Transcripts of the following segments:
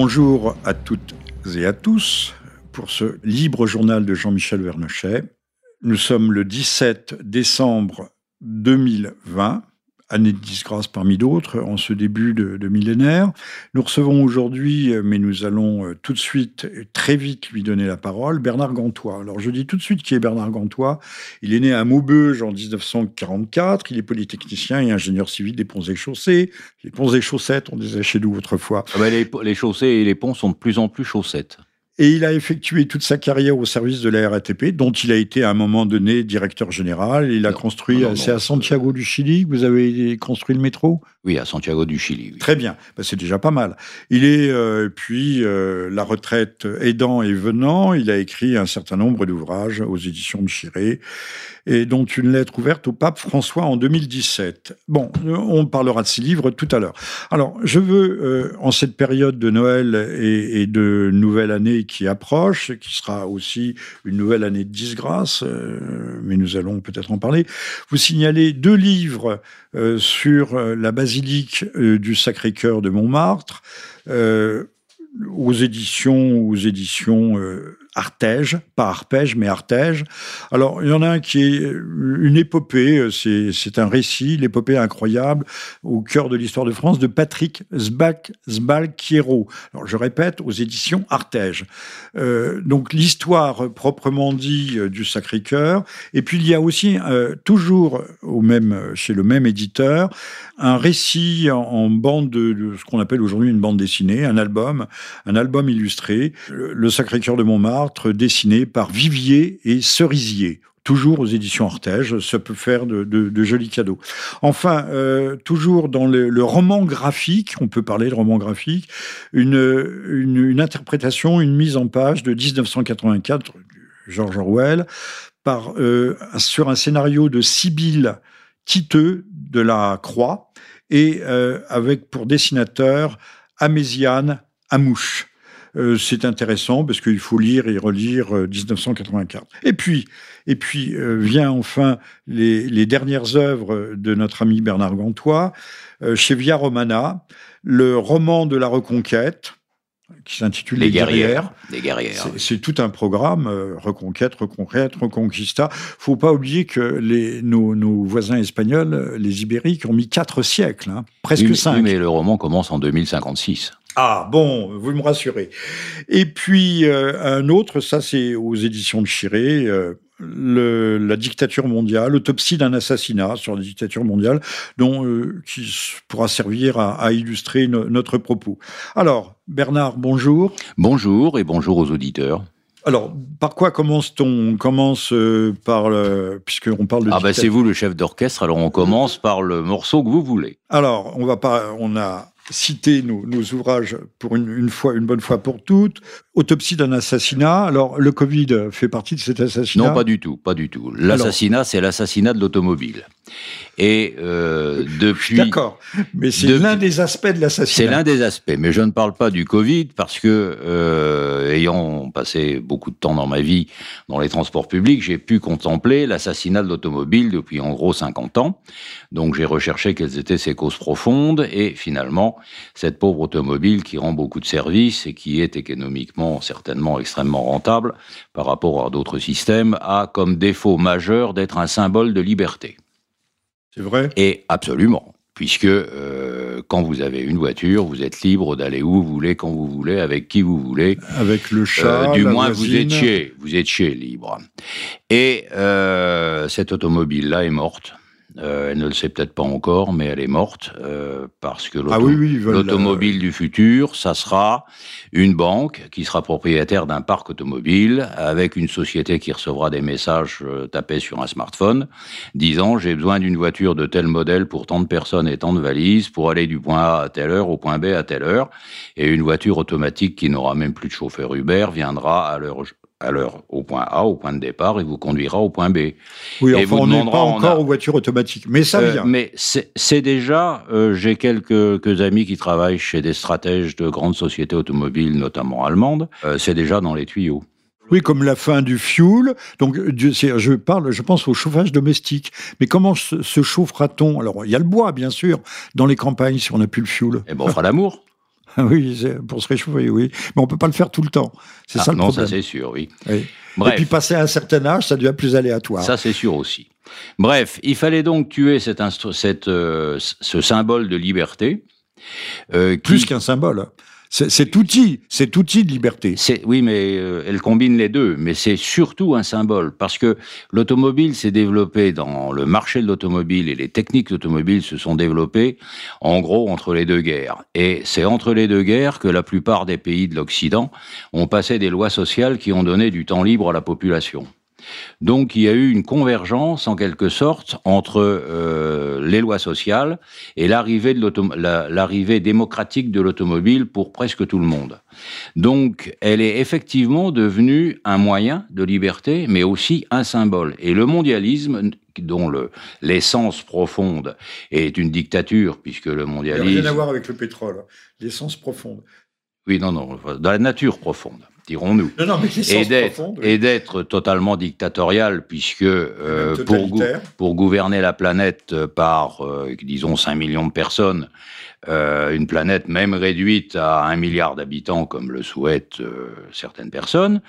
Bonjour à toutes et à tous pour ce libre journal de Jean-Michel Vernochet. Nous sommes le 17 décembre 2020 année de disgrâce parmi d'autres, en ce début de, millénaire. Nous recevons aujourd'hui, euh, mais nous allons euh, tout de suite, très vite lui donner la parole, Bernard Gantois. Alors je dis tout de suite qui est Bernard Gantois. Il est né à Maubeuge en 1944, il est polytechnicien et ingénieur civil des ponts et chaussées. Les ponts et chaussettes, on disait chez nous autrefois. Ah ben, les, les chaussées et les ponts sont de plus en plus chaussettes. Et il a effectué toute sa carrière au service de la RATP, dont il a été à un moment donné directeur général. Il a construit, c'est à Santiago du Chili que vous avez construit le métro? Oui, à Santiago du Chili. Très bien, bah, c'est déjà pas mal. Il est, euh, puis, euh, la retraite aidant et venant, il a écrit un certain nombre d'ouvrages aux éditions de Chiré et dont une lettre ouverte au pape François en 2017. Bon, on parlera de ces livres tout à l'heure. Alors, je veux, euh, en cette période de Noël et, de nouvelle année qui approche, qui sera aussi une nouvelle année de disgrâce, euh, mais nous allons peut-être en parler, vous signaler deux livres euh, sur la basilique du Sacré-Cœur de Montmartre aux éditions, aux éditions Artege, pas Arpège, mais Artege. Alors, il y en a un qui est une épopée, c'est un récit, l'épopée incroyable, au cœur de l'histoire de France, de Patrick Zbalquiero. Alors, je répète, aux éditions Artege. Euh, donc, l'histoire proprement dit euh, du Sacré-Cœur. Et puis, il y a aussi, euh, toujours au même, chez le même éditeur, un récit en, bande de, ce qu'on appelle aujourd'hui une bande dessinée, un album, un album illustré, le Sacré-Cœur de Montmartre, dessiné par Vivier et Cerisier toujours aux éditions Artege, ça peut faire de, jolis cadeaux. Enfin, euh, toujours dans le, roman graphique, on peut parler de roman graphique, une, interprétation, une mise en page de 1984 George Orwell euh, sur un scénario de Sibylle Titeux de la Croix et euh, avec pour dessinateur Améziane Amouche. Euh, c'est intéressant parce qu'il faut lire et relire 1984. Euh, et puis, et puis euh, vient enfin les, dernières œuvres de notre ami Bernard Gantois, chez Via Romana, le roman de la Reconquête, qui s'intitule Les, guerrières. Les guerrières. C'est tout un programme, reconquête, reconquête, reconquista. Faut pas oublier que les, nos, voisins espagnols, les ibériques, ont mis quatre siècles, hein, presque cinq. mais le roman commence en 2056. Ah bon, vous me rassurez. Et puis euh, un autre, ça c'est aux éditions de Chiré, euh, la dictature mondiale, l'autopsie d'un assassinat sur la dictature mondiale, dont euh, qui pourra servir à, illustrer notre propos. Alors Bernard, bonjour. Bonjour et bonjour aux auditeurs. Alors, par quoi commence-t-on? On commence par le... puisqu'on parle de. Ah ben c'est vous le chef d'orchestre, alors on commence par le morceau que vous voulez. Alors, on va pas, on a citer nos, ouvrages pour une, fois, une bonne fois pour toutes. Autopsie d'un assassinat. Alors, le Covid fait partie de cet assassinat? Non, pas du tout, pas du tout. L'assassinat, c'est l'assassinat de l'automobile. Et euh, depuis. D'accord, mais c'est l'un des aspects de l'assassinat. C'est l'un des aspects, mais je ne parle pas du Covid parce que, euh, ayant passé beaucoup de temps dans ma vie dans les transports publics, j'ai pu contempler l'assassinat de l'automobile depuis en gros 50 ans. Donc j'ai recherché quelles étaient ses causes profondes et finalement, cette pauvre automobile qui rend beaucoup de services et qui est économiquement certainement extrêmement rentable par rapport à d'autres systèmes, a comme défaut majeur d'être un symbole de liberté. C'est vrai Et absolument. Puisque euh, quand vous avez une voiture, vous êtes libre d'aller où vous voulez, quand vous voulez, avec qui vous voulez. Avec le chat. Euh, du moins, vous étiez, vous étiez libre. Et euh, cette automobile-là est morte. Euh, elle ne le sait peut-être pas encore, mais elle est morte euh, parce que ah l'automobile du futur, ça sera une banque qui sera propriétaire d'un parc automobile avec une société qui recevra des messages euh, tapés sur un smartphone disant j'ai besoin d'une voiture de tel modèle pour tant de personnes et tant de valises pour aller du point A à telle heure au point B à telle heure et une voiture automatique qui n'aura même plus de chauffeur Uber viendra à l'heure à l'heure au point A, au point de départ, et vous conduira au point B. Oui, et vous on n'est pas encore aux voitures automatiques, mais ça euh, vient. mais c'est déjà, euh, j'ai quelques, amis qui travaillent chez des stratèges de grandes sociétés automobiles, notamment allemandes, euh, c'est déjà dans les tuyaux. Oui, comme la fin du fuel. Donc, je parle, je pense au chauffage domestique. Mais comment se, chauffera-t-on? Alors, il y a le bois, bien sûr, dans les campagnes, si on n'a plus le fuel. Eh ben, on fera l'amour. oui, pour se réchauffer, oui. Mais on peut pas le faire tout le temps. C'est Ah, ça le non, problème. ça c'est sûr, oui. Oui. Bref. Et puis passer à un certain âge, ça devient plus aléatoire. Ça, c'est sûr aussi. Bref, il fallait donc tuer cette, euh, ce symbole de liberté. euh, qui- plus qu'un symbole. Cet outil, cet outil de liberté. oui, mais euh, elle combine les deux, mais c'est surtout un symbole parce que l'automobile s'est développée dans le marché de l'automobile et les techniques d'automobile se sont développées en gros entre les deux guerres. Et c'est entre les deux guerres que la plupart des pays de l'Occident ont passé des lois sociales qui ont donné du temps libre à la population. Donc il y a eu une convergence en quelque sorte entre euh, les lois sociales et l'arrivée la- démocratique de l'automobile pour presque tout le monde. Donc elle est effectivement devenue un moyen de liberté, mais aussi un symbole. Et le mondialisme, dont le- l'essence profonde est une dictature, puisque le Il n'y a rien à mondialisme... voir avec le pétrole. L'essence profonde. Oui, non, non, dans la nature profonde, dirons-nous. Non, non, mais et d'être totalement dictatorial puisque euh, pour, gouverner la planète par euh, disons 5 millions de personnes euh, une planète même réduite à un milliard d'habitants comme le souhaitent euh, certaines personnes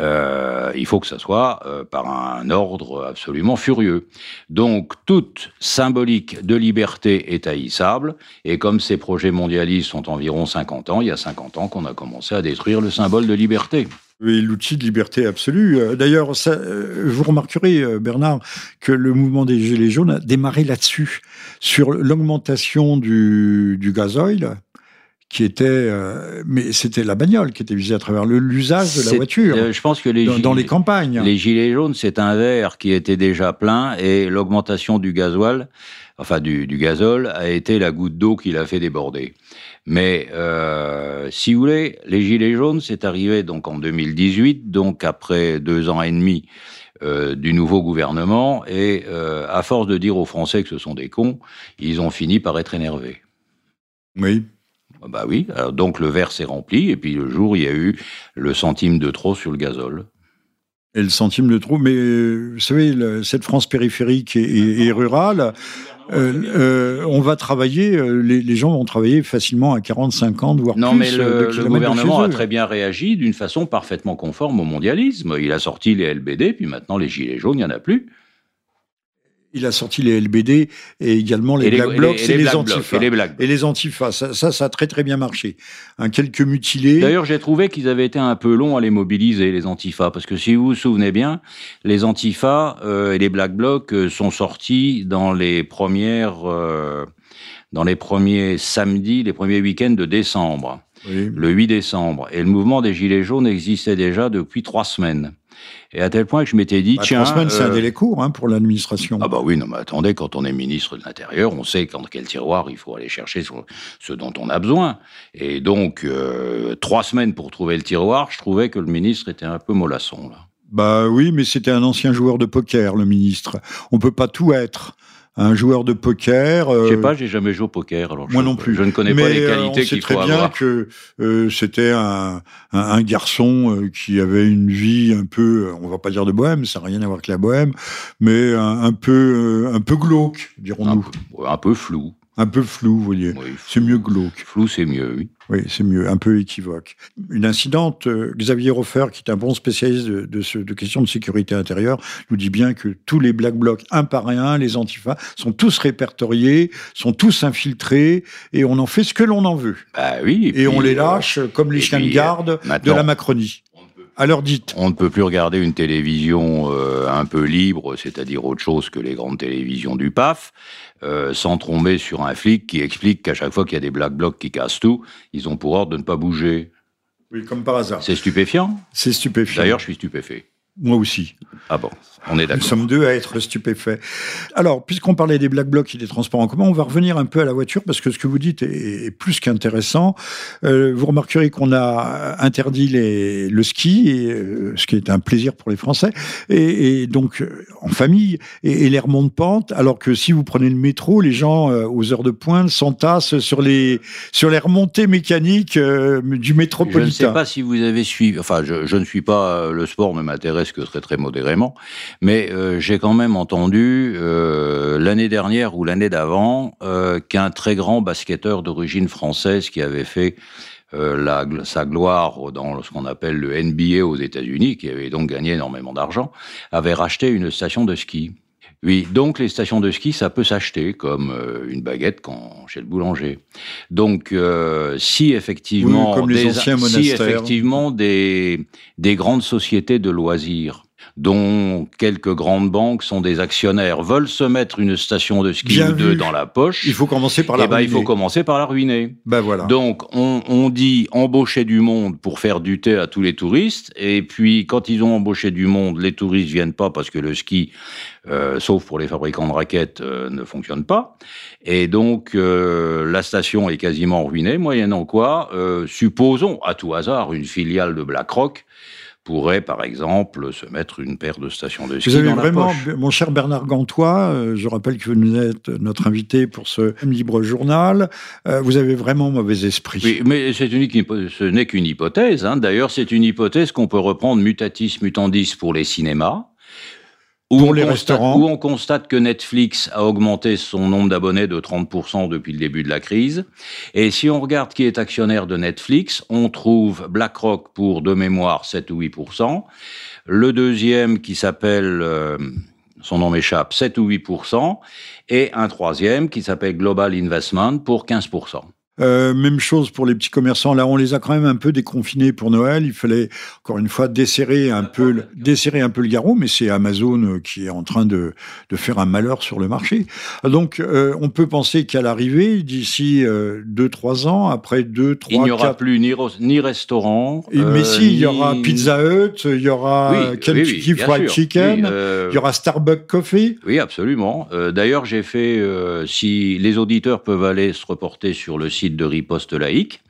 euh, il faut que ça soit par un ordre absolument furieux. Donc toute symbolique de liberté est haïssable et comme ces projets mondialistes sont environ 50 ans il y a 50 ans qu'on a commencé à détruire le symbole de liberté Oui, l'outil de liberté absolue. Euh, D'ailleurs, euh, vous remarquerez, euh, Bernard, que le mouvement des Gilets jaunes a démarré là-dessus, sur l'augmentation du, du gasoil, qui était, euh, mais c'était la bagnole qui était visée à travers l'usage de la voiture euh, je pense que les dans, les campagnes. Les gilets jaunes, c'est un verre qui était déjà plein et l'augmentation du gasoil, enfin du, du gazole, a été la goutte d'eau qui l'a fait déborder. Mais euh, si vous voulez, les gilets jaunes, c'est arrivé donc en 2018, donc après deux ans et demi euh, du nouveau gouvernement, et euh, à force de dire aux Français que ce sont des cons, ils ont fini par être énervés. Oui. Ah Bah oui, alors donc le verre s'est rempli, et puis le jour, il y a eu le centime de trop sur le gazole. Et le centime de trop. Mais euh, vous savez, le- cette France périphérique et, et- et rurale, euh, euh, on va travailler, euh, les, les gens vont travailler facilement à 40, 50, voire Non, plus mais euh, de le, le gouvernement a très bien réagi d'une façon parfaitement conforme au mondialisme. Il a sorti les LBD, puis maintenant les gilets jaunes, il n'y en a plus. Il a sorti les LBD et également les et Black Blocs et les, et les Black Blocs. Et les Antifas, ça, ça, ça a très très bien marché. Quelques mutilés. D'ailleurs, j'ai trouvé qu'ils avaient été un peu longs à les mobiliser, les Antifas, parce que si vous vous souvenez bien, les Antifas euh, et les Black Blocs euh, sont sortis dans les premières, euh, dans les premiers samedis, les premiers week-ends de décembre. Oui. le 8 décembre. Et le mouvement des Gilets jaunes existait déjà depuis trois semaines. Et à tel point que je m'étais dit, Bah, tiens... trois semaines, c'est un euh, délai court hein, pour l'administration. Ah bah oui, non mais attendez, quand on est ministre de l'Intérieur, on sait dans quel tiroir il faut aller chercher ce, ce dont on a besoin. Et donc, euh, trois semaines pour trouver le tiroir, je trouvais que le ministre était un peu mollasson, là. Bah oui, mais c'était un ancien joueur de poker, le ministre. On peut pas tout être. Un joueur de poker. euh, Je sais pas, j'ai jamais joué au poker, alors Moi je, non plus. je ne connais mais pas les euh, qualités on sait qu'il très faut bien avoir. que euh, c'était un, un, un garçon euh, qui avait une vie un peu, euh, on va pas dire de bohème, ça n'a rien à voir avec la bohème, mais un, un peu, un peu glauque, Un dirons-nous, peu, un peu flou. Un peu flou, vous voyez. Oui, C'est mieux glauque. Flou, c'est mieux, oui. Oui, c'est mieux, un peu équivoque. Une incidente, euh, Xavier Roffer, qui est un bon spécialiste de, de, ce- de questions de sécurité intérieure, nous dit bien que tous les Black Blocs, un par un, les antifas, sont tous répertoriés, sont tous infiltrés, et on en fait ce que l'on en veut. Bah oui. Et, on les euh, lâche comme les chiens de puis, garde euh, de la Macronie. À leur dite. On ne peut plus regarder une télévision euh, un peu libre, c'est-à-dire autre chose que les grandes télévisions du PAF, euh, sans tomber sur un flic qui explique qu'à chaque fois qu'il y a des black blocs qui cassent tout, ils ont pour ordre de ne pas bouger. Oui, comme par hasard. C'est stupéfiant. C'est stupéfiant. D'ailleurs, je suis stupéfait. Moi aussi. Ah bon, on est Nous d'accord. sommes deux à être stupéfaits. Alors, puisqu'on parlait des Black Blocs et des transports en commun, on va revenir un peu à la voiture parce que ce que vous dites est, est plus qu'intéressant. Euh, vous remarquerez qu'on a interdit les, le ski, et, euh, ce qui est un plaisir pour les Français, et, et donc euh, en famille, et, et les remontes pente, alors que si vous prenez le métro, les gens euh, aux heures de pointe s'entassent sur les, sur les remontées mécaniques euh, du Je ne métropolitain. sais pas si vous avez suivi, enfin, je, je ne suis pas, le sport ne m'intéresse que très très modérément, mais euh, j'ai quand même entendu euh, l'année dernière ou l'année d'avant euh, qu'un très grand basketteur d'origine française qui avait fait sa gloire dans ce qu'on appelle le NBA aux États-Unis, qui avait donc gagné énormément d'argent, avait racheté une station de ski. Oui, donc les stations de ski, ça peut s'acheter comme euh, une baguette quand, chez le boulanger. Donc, euh, si effectivement, comme les anciens si effectivement des, des grandes sociétés de loisirs dont quelques grandes banques sont des actionnaires, veulent se mettre une station de ski ou deux dans la poche, il faut commencer par la eh ben, ruiner. Il faut commencer par la ruiner. Ben voilà. Donc on, on, dit embaucher du monde pour faire du thé à tous les touristes, et puis quand ils ont embauché du monde, les touristes viennent pas parce que le ski, euh, sauf pour les fabricants de raquettes, euh, ne fonctionne pas. Et donc euh, la station est quasiment ruinée, moyennant quoi, supposons à tout hasard une filiale de BlackRock pourrait, par exemple, se mettre une paire de stations de ski vous avez dans vraiment, la poche. Mon cher Bernard Gantois, euh, je rappelle que vous êtes notre invité pour ce libre journal. Euh, vous avez vraiment mauvais esprit. Oui, mais c'est une, ce n'est qu'une hypothèse. Hein. D'ailleurs, c'est une hypothèse qu'on peut reprendre mutatis mutandis pour les cinémas. Où Pour on les constate- restaurants. Où on constate que Netflix a augmenté son nombre d'abonnés de 30% depuis le début de la crise. Et si on regarde qui est actionnaire de Netflix, on trouve BlackRock pour, de mémoire, 7 ou 8%. Le deuxième qui s'appelle, euh, son nom m'échappe, 7 ou 8%. Et un troisième qui s'appelle Global Investment pour 15%. Euh, même chose pour les petits commerçants. Là, on les a quand même un peu déconfinés pour Noël. Il fallait encore une fois desserrer un peu, le- desserrer un peu le garrot, mais c'est Amazon euh, qui est en train de, de faire un malheur sur le marché. Donc, euh, on peut penser qu'à l'arrivée, d'ici euh, deux trois ans, après deux Il trois n'y aura quatre plus ni, ni restaurant. Et- mais si, il y aura ni- Pizza Hut, il y aura Oui, Kentucky oui, Fried sûr. Chicken, il y aura Starbucks Coffee. Oui, absolument. D'ailleurs, j'ai fait, si les auditeurs peuvent aller se reporter sur le site de Riposte Laïque,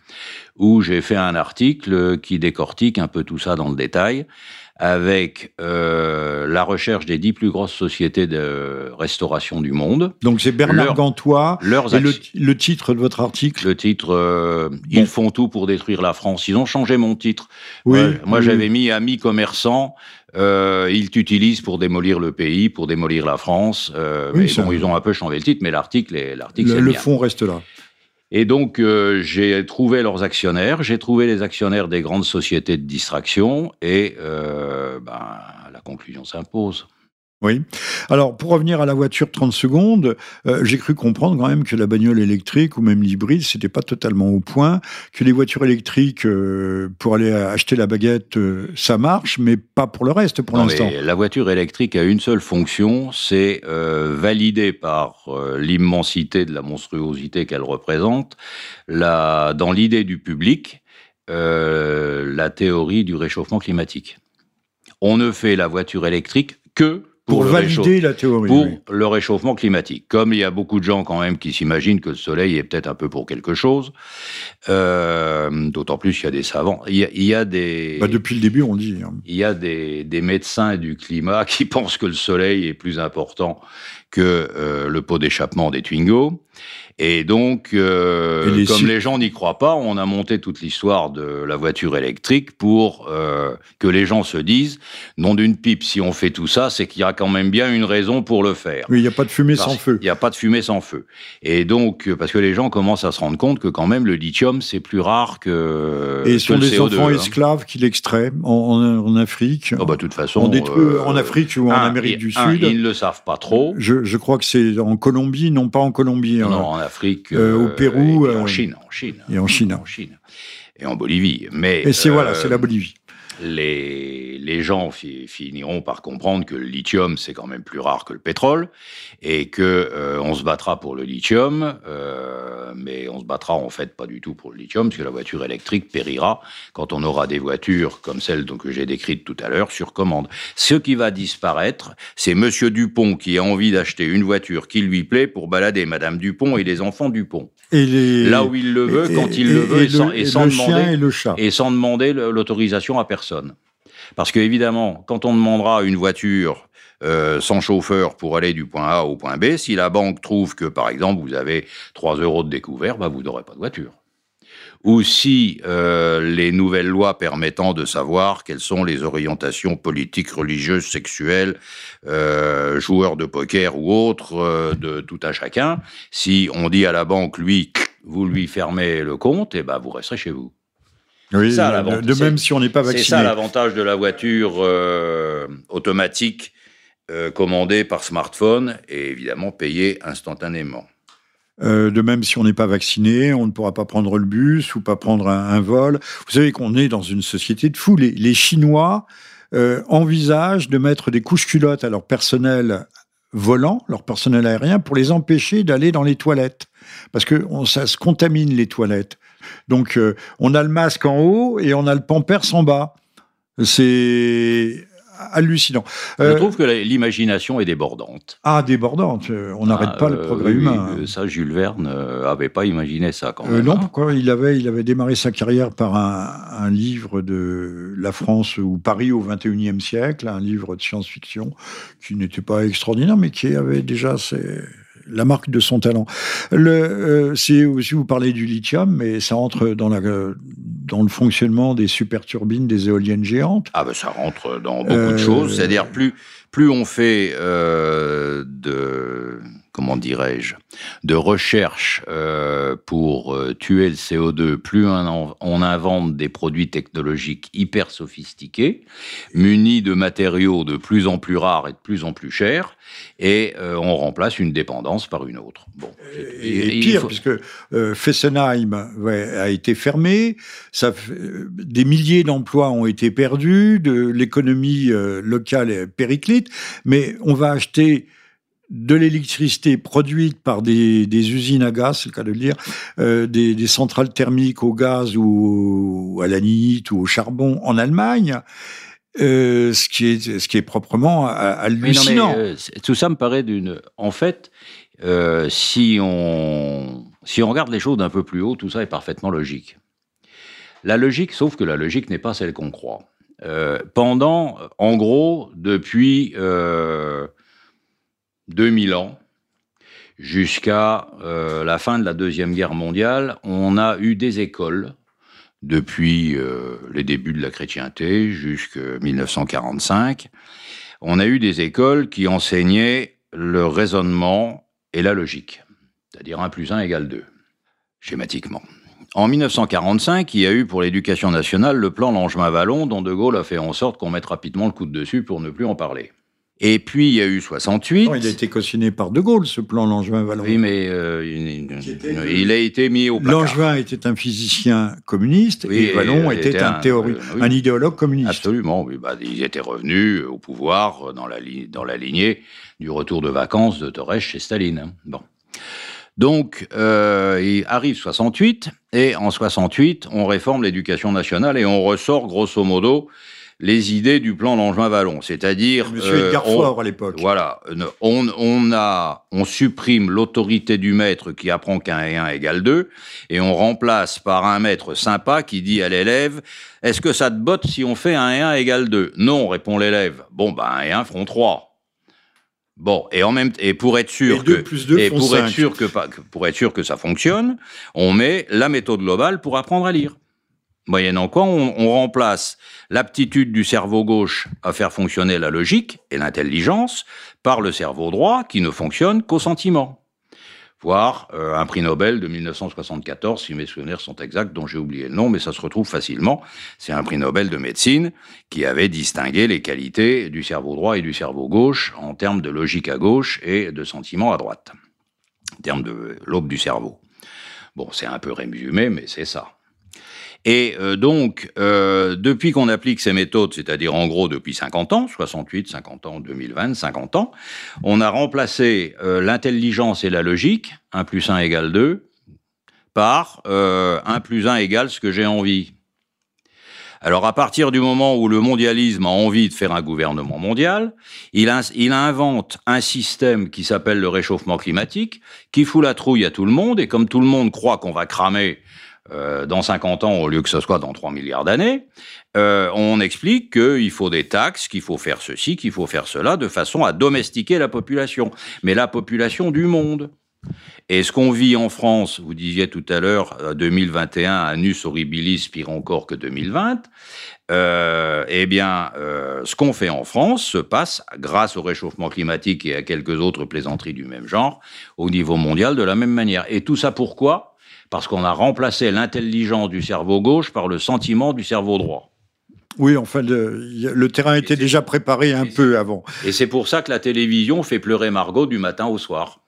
où j'ai fait un article qui décortique un peu tout ça dans le détail, avec euh, la recherche des dix plus grosses sociétés de restauration du monde, Donc c'est Bernard Leur- Gantois. leurs Et le, titre de votre article? Le titre, euh, ils font tout pour détruire la France. Ils ont changé mon titre. Oui. Moi, moi, oui. j'avais mis amis commerçants. Euh, ils t'utilisent pour démolir le pays, pour démolir la France. Oui, mais bon, ils ont un peu changé le titre, mais l'article, est- l'article, Le, c'est le bien. fond reste là. Et donc, euh, j'ai trouvé leurs actionnaires, j'ai trouvé les actionnaires des grandes sociétés de distraction, et euh, ben, la conclusion s'impose. Oui. Alors, pour revenir à la voiture 30 secondes, euh, j'ai cru comprendre quand même que la bagnole électrique ou même l'hybride, c'était pas totalement au point, que les voitures électriques, euh, pour aller acheter la baguette, euh, ça marche, mais pas pour le reste pour l'instant. la voiture électrique a une seule fonction, c'est valider par l'immensité de la monstruosité qu'elle représente, la, dans l'idée du public, la théorie du réchauffement climatique. On ne fait la voiture électrique que pour, Pour le réchauffe- valider la théorie. pour oui. le réchauffement climatique. Comme il y a beaucoup de gens quand même qui s'imaginent que le soleil est peut-être un peu pour quelque chose, euh, d'autant plus qu'il y a des savants, il y a, il y a des... Bah, depuis le début, on dit. hein. Il y a des, des médecins du climat qui pensent que le soleil est plus important que euh, le pot d'échappement des Twingo. Et donc, euh, Et les comme les gens n'y croient pas, on a monté toute l'histoire de la voiture électrique pour euh, que les gens se disent, non d'une pipe, si on fait tout ça, c'est qu'il y a quand même bien une raison pour le faire. Oui, il n'y a pas de fumée Parce sans feu. Il n'y a pas de fumée sans feu. Et donc, euh, parce que les gens commencent à se rendre compte que quand même le lithium, c'est plus rare que, Et ce sont des CO2. enfants hein. esclaves qui l'extraient en, en- en Afrique. Oh, bah, de toute façon, euh, en Afrique ou en un, Amérique du un, Sud. ils ne le savent pas trop. Je, je crois que c'est en Colombie, non pas en Colombie, hein, Non, en Afrique, Euh, au Pérou, et, en euh, Chine, en Chine, et en Chine. en Chine, et en Bolivie. Mais Et c'est euh, voilà, c'est la Bolivie. Les, les gens fi- finiront par comprendre que le lithium, c'est quand même plus rare que le pétrole, et que euh, on se battra pour le lithium, euh, mais on se battra en fait pas du tout pour le lithium, parce que la voiture électrique périra quand on aura des voitures comme celles donc, que j'ai décrites tout à l'heure sur commande. Ce qui va disparaître, c'est Monsieur Dupont qui a envie d'acheter une voiture qui lui plaît pour balader Madame Dupont et les enfants Dupont. Et les, Là où il le veut, et- quand il et- le veut, et, sans, et sans le demander et le chat. et sans demander l'autorisation à personne. Parce que évidemment, quand on demandera une voiture euh, sans chauffeur pour aller du point A au point B, si la banque trouve que, par exemple, vous avez 3 euros de découvert, bah, vous n'aurez pas de voiture. Ou si euh, les nouvelles lois permettant de savoir quelles sont les orientations politiques, religieuses, sexuelles, euh, joueurs de poker ou autres, euh, de tout à chacun, si on dit à la banque, lui, vous lui fermez le compte, et ben vous resterez chez vous. Oui, de même si on n'est pas vacciné. C'est ça l'avantage de la voiture euh, automatique euh, commandée par smartphone et évidemment payée instantanément. Euh, de même, si on n'est pas vacciné, on ne pourra pas prendre le bus ou pas prendre un, vol. Vous savez qu'on est dans une société de fous. Les, Chinois envisagent de mettre des couches culottes à leur personnel volant, leur personnel aérien, pour les empêcher d'aller dans les toilettes. Parce que ça se contamine les toilettes. Donc, euh, on a le masque en haut et on a le pampers en bas. C'est hallucinant. Je euh, trouve que l'imagination est débordante. Ah, débordante. Euh, on n'arrête pas le progrès humain. ça, Jules Verne n'avait pas imaginé ça quand même. non, hein. pourquoi il avait, il avait démarré sa carrière par un, livre de la France ou Paris au XXIe siècle, un livre de science-fiction qui n'était pas extraordinaire, mais qui avait déjà ses la marque de son talent. Le, euh, si vous parlez du lithium, mais ça entre dans, la, dans le fonctionnement des super turbines des éoliennes géantes. Ah ben ça rentre dans beaucoup de euh, choses. C'est-à-dire plus plus on fait euh, de comment dirais-je, de recherche euh, pour euh, tuer le CO2, plus on, invente des produits technologiques hyper sophistiqués, munis de matériaux de plus en plus rares et de plus en plus chers, et euh, on remplace une dépendance par une autre. Bon, et, pire, puisque Fessenheim a été fermé, ça, des milliers d'emplois ont été perdus, de l'économie locale est périclite, mais on va acheter de l'électricité produite par des, usines à gaz, c'est le cas de le dire, euh, des, centrales thermiques au gaz ou, à l'anite ou au charbon en Allemagne, euh, ce, qui est, ce qui est proprement hallucinant. Euh, tout ça me paraît d'une... En fait, si, on, si on regarde les choses d'un peu plus haut, tout ça est parfaitement logique. La logique, sauf que la logique n'est pas celle qu'on croit. pendant, en gros, depuis 2000 ans, jusqu'à euh, la fin de la Deuxième Guerre mondiale, on a eu des écoles, depuis euh, les débuts de la chrétienté jusqu'en 1945, on a eu des écoles qui enseignaient le raisonnement et la logique, c'est-à-dire 1 plus 1 égale 2, schématiquement. En 1945, il y a eu pour l'éducation nationale le plan Langevin-Vallon, dont De Gaulle a fait en sorte qu'on mette rapidement le coup de dessus pour ne plus en parler. Et puis il y a eu 68. il a été cautionné par De Gaulle, ce plan Langevin-Vallon. Oui, mais euh, il, a été mis au placard. Langevin était un physicien communiste et Vallon était, un, théorique, euh, un, idéologue communiste. Absolument, oui. Bah, ils étaient revenus au pouvoir dans la, dans la lignée du retour de vacances de Torres chez Staline. Bon. Donc, euh, il arrive 68, et en 68, on réforme l'éducation nationale et on ressort grosso modo les idées du plan Langevin-Vallon, c'est-à-dire Monsieur euh, à l'époque. Voilà, on, on a, on supprime l'autorité du maître qui apprend qu'un et un égale deux, et on remplace par un maître sympa qui dit à l'élève Est-ce que ça te botte si on fait un et un égale deux? Non, répond l'élève. Bon, ben un et un feront trois. Bon, et en même et pour être sûr que et pour être sûr que pour être sûr que ça fonctionne, on met la méthode globale pour apprendre à lire. Moyennant quoi, on, remplace l'aptitude du cerveau gauche à faire fonctionner la logique et l'intelligence par le cerveau droit qui ne fonctionne qu'au sentiment. Voire euh, un prix Nobel de 1974, si mes souvenirs sont exacts, dont j'ai oublié le nom, mais ça se retrouve facilement. C'est un prix Nobel de médecine qui avait distingué les qualités du cerveau droit et du cerveau gauche en termes de logique à gauche et de sentiment à droite, en termes de lobe du cerveau. Bon, c'est un peu résumé, mais c'est ça. Et euh, donc, euh, depuis qu'on applique ces méthodes, c'est-à-dire en gros depuis 50 ans, 68, 50 ans, 2020, 50 ans, on a remplacé euh, l'intelligence et la logique, 1 plus 1 égale 2, par 1 plus 1 égale ce que j'ai envie. Alors à partir du moment où le mondialisme a envie de faire un gouvernement mondial, il, il invente un système qui s'appelle le réchauffement climatique, qui fout la trouille à tout le monde, et comme tout le monde croit qu'on va cramer euh, dans 50 ans au lieu que ce soit dans 3 milliards d'années, euh, on explique qu'il faut des taxes, qu'il faut faire ceci, qu'il faut faire cela, de façon à domestiquer la population, mais la population du monde. Et ce qu'on vit en France, vous disiez tout à l'heure, 2021, à nus horribilis, pire encore que 2020, euh, eh bien, euh, ce qu'on fait en France se passe, grâce au réchauffement climatique et à quelques autres plaisanteries du même genre, au niveau mondial de la même manière. Et tout ça pourquoi? Parce qu'on a remplacé l'intelligence du cerveau gauche par le sentiment du cerveau droit. Oui, enfin, le, terrain était déjà préparé un peu avant. Et c'est pour ça que la télévision fait pleurer Margot du matin au soir.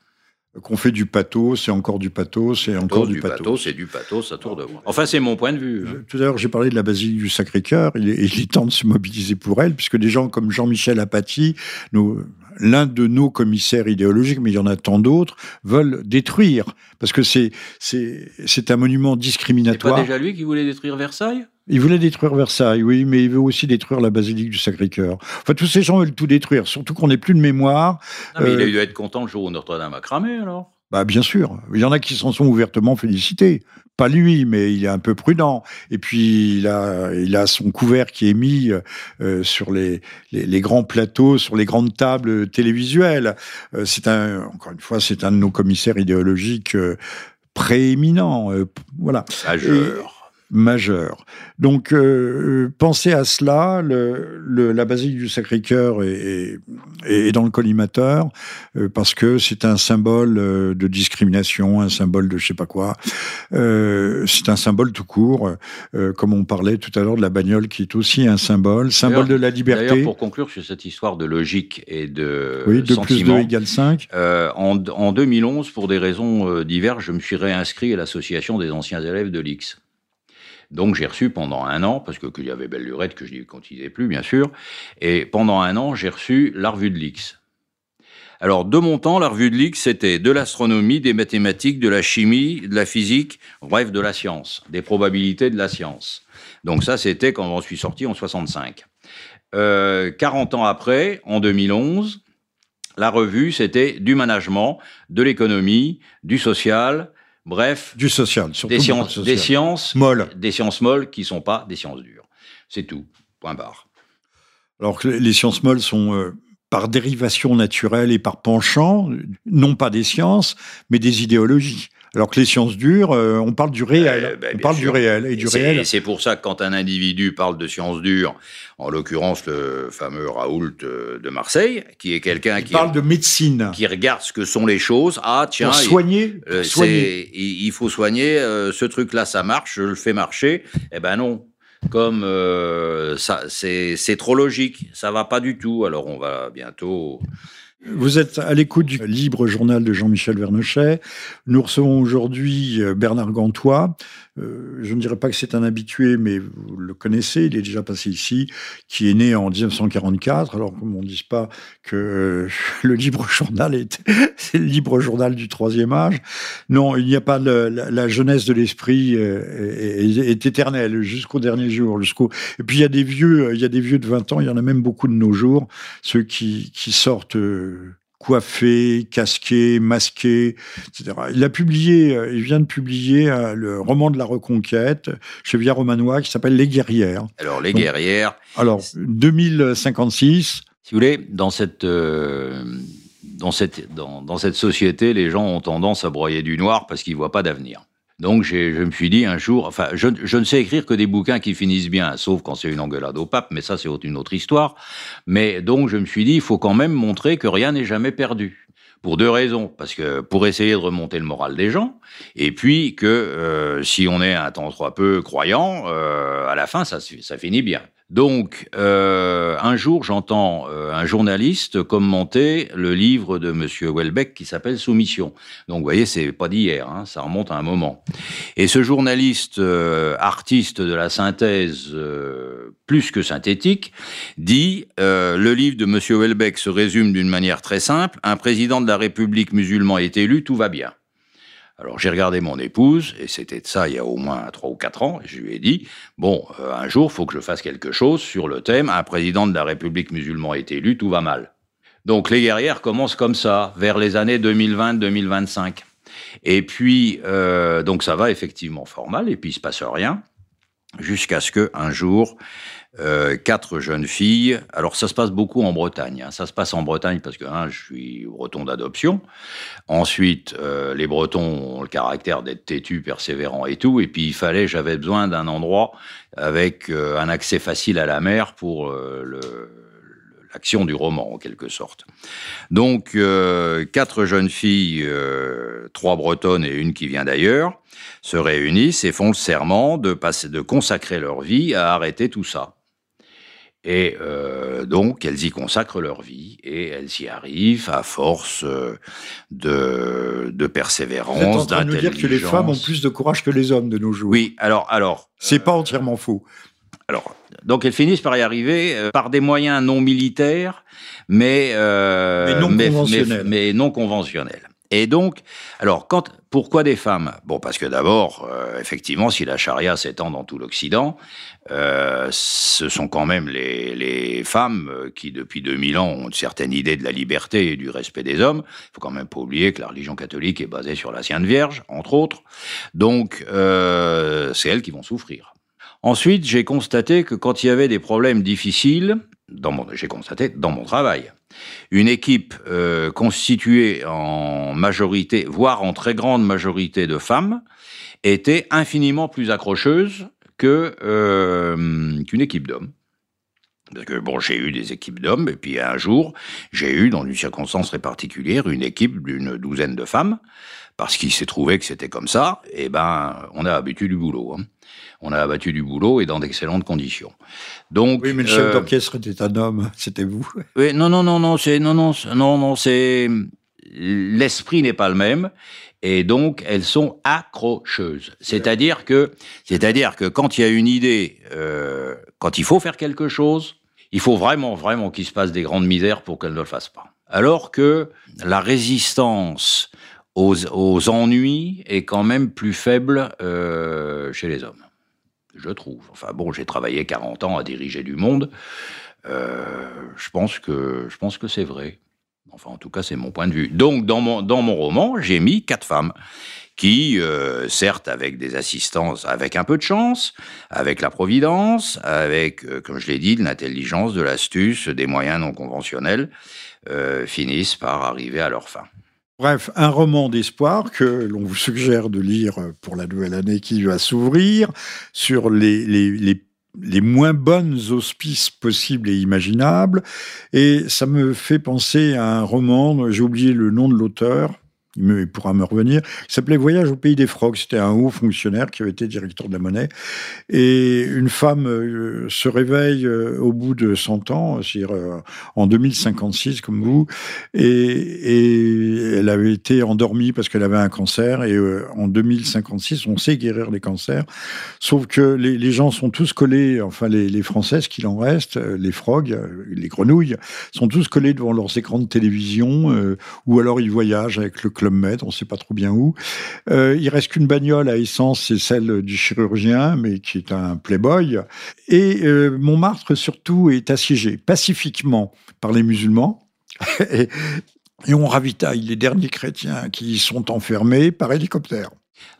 Qu'on fait du pathos, c'est encore du pathos, c'est encore du, pathos. C'est du pathos, ça tour de. Enfin, c'est mon point de vue. Hein. Tout à l'heure, j'ai parlé de la basilique du Sacré-Cœur. Il, il, est temps de se mobiliser pour elle, puisque des gens comme Jean-Michel Apathy, nous, l'un de nos commissaires idéologiques, mais il y en a tant d'autres, veulent détruire. Parce que c'est, c'est, c'est un monument discriminatoire. C'est pas déjà lui qui voulait détruire Versailles? Il voulait détruire Versailles, oui, mais il veut aussi détruire la basilique du Sacré-Cœur. Enfin, tous ces gens veulent tout détruire, surtout qu'on n'ait plus de mémoire. mais il a euh, dû être content le jour où Notre-Dame a cramé, alors bah, bien sûr. Il y en a qui s'en sont ouvertement félicités. Pas lui, mais il est un peu prudent. Et puis, il a, il a son couvert qui est mis euh, sur les, les, grands plateaux, sur les grandes tables télévisuelles. Euh, c'est un, encore une fois, c'est un de nos commissaires idéologiques euh, prééminents. voilà majeur. Donc, euh, pensez à cela. Le, la basilique du Sacré-Cœur est, est, dans le collimateur euh, parce que c'est un symbole euh, de discrimination, un symbole de je sais pas quoi. c'est un symbole tout court, comme on parlait tout à l'heure de la bagnole, qui est aussi un symbole, symbole de la liberté. D'ailleurs, pour conclure sur cette histoire de logique et de oui, de plus 2 égale 5. en, en 2011, pour des raisons diverses, je me suis réinscrit à l'association des anciens élèves de l'X. Donc j'ai reçu pendant un an, parce que qu'il y avait belle lurette que je n'y continuais plus, bien sûr, et pendant un an, j'ai reçu la revue de l'X. Alors, de mon temps, la revue de l'X, c'était de l'astronomie, des mathématiques, de la chimie, de la physique, bref, de la science, des probabilités de la science. Donc ça, c'était quand j'en suis sorti en 65. Euh, 40 ans après, en 2011, la revue, c'était du management, de l'économie, du social, Bref, du social, surtout des sciences, des sciences molles, des sciences molles qui sont pas des sciences dures. C'est tout. Point barre. Alors que les sciences molles sont euh, par dérivation naturelle et par penchant, non pas des sciences, mais des idéologies. Alors que les sciences dures, euh, on parle du réel. Eh ben, on parle du réel et du réel. C'est pour ça que quand un individu parle de sciences dures, en l'occurrence le fameux Raoult euh, de Marseille, qui est quelqu'un qui parle de médecine, qui regarde ce que sont les choses. Ah tiens, pour soigner, euh, Il, faut soigner. ce truc-là, ça marche. Je le fais marcher. Eh ben non. Comme ça, c'est trop logique. Ça va pas du tout. Alors on va bientôt vous êtes à l'écoute du libre journal de Jean-Michel Vernochet. Nous recevons aujourd'hui euh, Bernard Gantois. Euh, je ne dirais pas que c'est un habitué, mais vous le connaissez, il est déjà passé ici, qui est né en 1944. Alors, comme on ne dise pas que euh, le libre journal est, c'est le libre journal du troisième âge. Non, il n'y a pas la, jeunesse de l'esprit est, éternelle jusqu'au dernier jour. Et puis il y a des vieux, il y a des vieux de 20 ans, il y en a même beaucoup de nos jours, ceux qui sortent coiffé, casqué, masqué, etc. Il a publié, euh, il vient de publier euh, le roman de la Reconquête chez Via Romanois qui s'appelle Les Guerrières. Alors Les Guerrières. Alors 2056. Si vous voulez, dans cette euh, dans cette dans, dans cette société, les gens ont tendance à broyer du noir parce qu'ils voient pas d'avenir. Donc je me suis dit un jour, enfin je, ne sais écrire que des bouquins qui finissent bien, sauf quand c'est une engueulade au pape, mais ça c'est une autre histoire. Mais donc je me suis dit, il faut quand même montrer que rien n'est jamais perdu. Pour deux raisons. Parce que pour essayer de remonter le moral des gens, et puis que euh, si on est un temps soit peu croyant, euh, à la fin ça, ça finit bien. Donc, euh, un jour, j'entends euh, un journaliste commenter le livre de Monsieur Welbeck qui s'appelle Soumission. Donc, vous voyez, c'est pas d'hier, hein, ça remonte à un moment. Et ce journaliste, euh, artiste de la synthèse plus que synthétique, dit le livre de Monsieur Welbeck se résume d'une manière très simple un président de la République musulman est élu, tout va bien. Alors j'ai regardé mon épouse, et c'était de ça il y a au moins trois ou quatre ans, et je lui ai dit, bon, euh, un jour, faut que je fasse quelque chose sur le thème, un président de la République musulmane est élu, tout va mal. Donc les guerrières commencent comme ça, vers les années 2020-2025. Et puis, euh, donc ça va effectivement fort mal, et puis il se passe rien, jusqu'à ce que un jour, euh, quatre jeunes filles. Alors ça se passe beaucoup en Bretagne. Hein. Ça se passe en Bretagne parce que hein, je suis breton d'adoption. Ensuite, euh, les Bretons ont le caractère d'être têtus, persévérants et tout. Et puis il fallait, j'avais besoin d'un endroit avec euh, un accès facile à la mer pour l'action du roman en quelque sorte. Donc euh, quatre jeunes filles, euh, trois bretonnes et une qui vient d'ailleurs, se réunissent et font le serment de consacrer leur vie à arrêter tout ça. Et euh, donc, elles y consacrent leur vie et elles y arrivent à force euh, de, de persévérance, d'intelligence. nous dire que les femmes ont plus de courage que les hommes de nos jours. Oui, alors, alors. C'est pas entièrement faux. Alors, donc elles finissent par y arriver euh, par des moyens non militaires, mais, mais non conventionnels. mais non conventionnels. Et donc, alors, quand, pourquoi des femmes? Bon, parce que d'abord, euh, effectivement, si la charia s'étend dans tout l'Occident, euh, ce sont quand même les, femmes euh, qui, depuis 2000 ans, ont une certaine idée de la liberté et du respect des hommes. Il faut quand même pas oublier que la religion catholique est basée sur la Sainte Vierge, entre autres. Donc, c'est elles qui vont souffrir. Ensuite, j'ai constaté que quand il y avait des problèmes difficiles, j'ai constaté dans mon travail, une équipe euh, constituée en majorité, voire en très grande majorité de femmes, était infiniment plus accrocheuse euh, qu'une équipe d'hommes. Parce que bon, j'ai eu des équipes d'hommes, et puis un jour, j'ai eu, dans une circonstance très particulière, une équipe d'une douzaine de femmes, parce qu'il s'est trouvé que c'était comme ça, et ben, on a abattu du boulot. Hein. On a abattu du boulot et dans d'excellentes conditions. Donc, oui, mais le chef euh, d'orchestre était un homme, c'était vous. Oui, non, non, non, non, c'est non, non, non, non, c'est l'esprit n'est pas le même. Et donc, elles sont accrocheuses. C'est-à-dire que, c'est-à-dire que quand il y a une idée, euh, quand il faut faire quelque chose, il faut vraiment, vraiment qu'il se passe des grandes misères pour qu'elles ne le fassent pas. Alors que la résistance aux, ennuis est quand même plus faible euh, chez les hommes. Je trouve. Enfin bon, j'ai travaillé 40 ans à diriger du monde. Euh, je pense que, que c'est vrai. Enfin, en tout cas, c'est mon point de vue. Donc, dans mon, dans mon roman, j'ai mis quatre femmes qui, euh, certes, avec des assistances, avec un peu de chance, avec la providence, avec, comme je l'ai dit, de l'intelligence, de l'astuce, des moyens non conventionnels, finissent par arriver à leur fin. Bref, un roman d'espoir que l'on vous suggère de lire pour la nouvelle année qui va s'ouvrir sur les, les, les, moins bonnes auspices possibles et imaginables. Et ça me fait penser à un roman, j'ai oublié le nom de l'auteur, il pourra me revenir, Il s'appelait Voyage au pays des frogs. C'était un haut fonctionnaire qui avait été directeur de la monnaie. Et une femme euh, se réveille euh, au bout de 100 ans, c'est-à-dire euh, en 2056 comme vous, et, elle avait été endormie parce qu'elle avait un cancer. Et en 2056, on sait guérir les cancers. Sauf que les, gens sont tous collés, enfin les, les Françaises qu'il en reste, les frogs, les grenouilles, sont tous collés devant leurs écrans de télévision, ou alors ils voyagent avec le club Med, on ne sait pas trop bien où. Euh, il reste qu'une bagnole à essence, c'est celle du chirurgien, mais qui est un playboy. Et euh, Montmartre, surtout, est assiégé pacifiquement par les musulmans. et, on ravitaille les derniers chrétiens qui y sont enfermés par hélicoptère.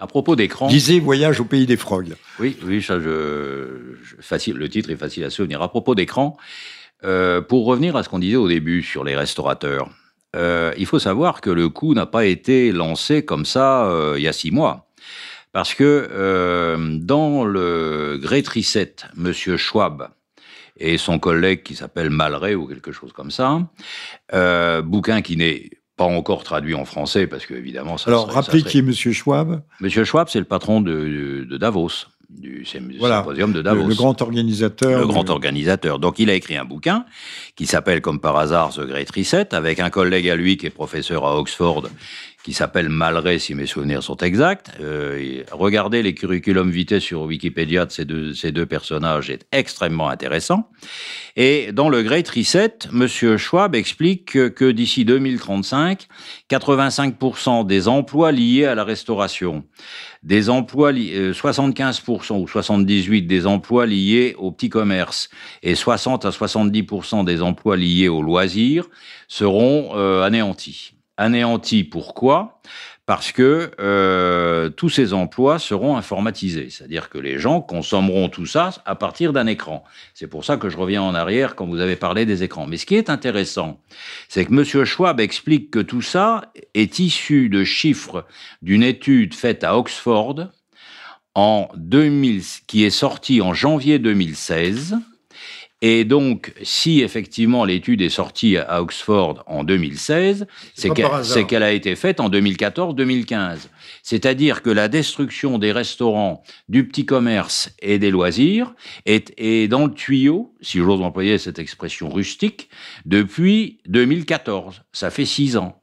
À propos d'écran. Disait Voyage au pays des frogs. Oui, oui, ça, je, facile, le titre est facile à souvenir. À propos d'écran, euh, pour revenir à ce qu'on disait au début sur les restaurateurs, euh, il faut savoir que le coup n'a pas été lancé comme ça euh, il y a six mois. Parce que euh, dans le Great Reset, M. Schwab et son collègue qui s'appelle Malray ou quelque chose comme ça, bouquin qui n'est pas encore traduit en français parce que évidemment ça Alors rappelez qui est M. Schwab M. Schwab, c'est le patron de Davos du symposium de Davos. Le, grand organisateur. Le grand organisateur. Donc il a écrit un bouquin qui s'appelle comme par hasard The Great Reset avec un collègue à lui qui est professeur à Oxford qui s'appelle Malray, si mes souvenirs sont exacts. Euh, regardez les curriculum vitae sur Wikipédia de ces deux, ces deux personnages, est extrêmement intéressant. Et dans le Great Reset, Monsieur Schwab explique que, que d'ici 2035, 85% des emplois liés à la restauration, des emplois, 75% euh, ou 78% des emplois liés au petit commerce et 60 à 70% des emplois liés aux loisirs seront euh, anéantis anéanti. Pourquoi? Parce que euh, tous ces emplois seront informatisés, c'est-à-dire que les gens consommeront tout ça à partir d'un écran. C'est pour ça que je reviens en arrière quand vous avez parlé des écrans. Mais ce qui est intéressant, c'est que M. Schwab explique que tout ça est issu de chiffres d'une étude faite à Oxford en 2000, qui est sortie en janvier 2016 Et donc, si effectivement l'étude est sortie à Oxford en 2016, c'est qu'elle a été faite en 2014-2015. C'est-à-dire que la destruction des restaurants, du petit commerce et des loisirs est, est dans le tuyau, si j'ose employer cette expression rustique, depuis 2014. Ça fait six ans.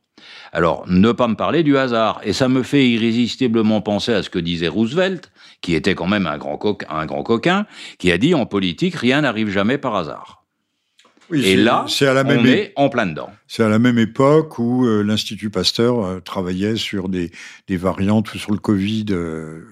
Alors, ne pas me parler du hasard. Et ça me fait irrésistiblement penser à ce que disait Roosevelt, qui était quand même un grand, un grand coquin, qui a dit en politique, rien n'arrive jamais par hasard. et là, à la même on est en plein dedans. C'est à la même époque où euh, l'Institut Pasteur euh, travaillait sur des, des, variantes sur le Covid. Euh,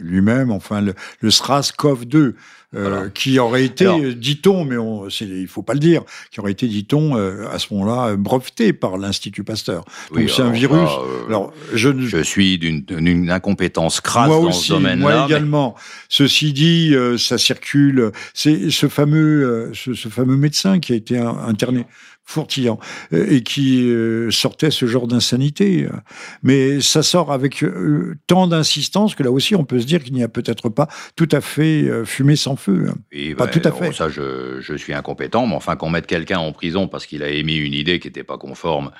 lui-même, enfin le, le SRAS-CoV-2, euh, qui aurait été, dit-on, mais on, il faut pas le dire, qui aurait été, dit-on, euh, à ce moment-là, breveté par l'Institut Pasteur. Donc c'est un virus. Euh, alors, je, je suis d'une incompétence crasse dans ce domaine-là. Moi également. Ceci dit, ça circule. C'est ce fameux, ce, ce, fameux médecin qui a été interné Fourtillant, euh, et qui euh, sortait ce genre d'insanité. Mais ça sort avec euh, tant d'insistance que là aussi, on peut se dire qu'il n'y a peut-être pas tout à fait fumé sans feu. pas tout à fait. Ça, je, je, suis incompétent, mais enfin, qu'on mette quelqu'un en prison parce qu'il a émis une idée qui n'était pas conforme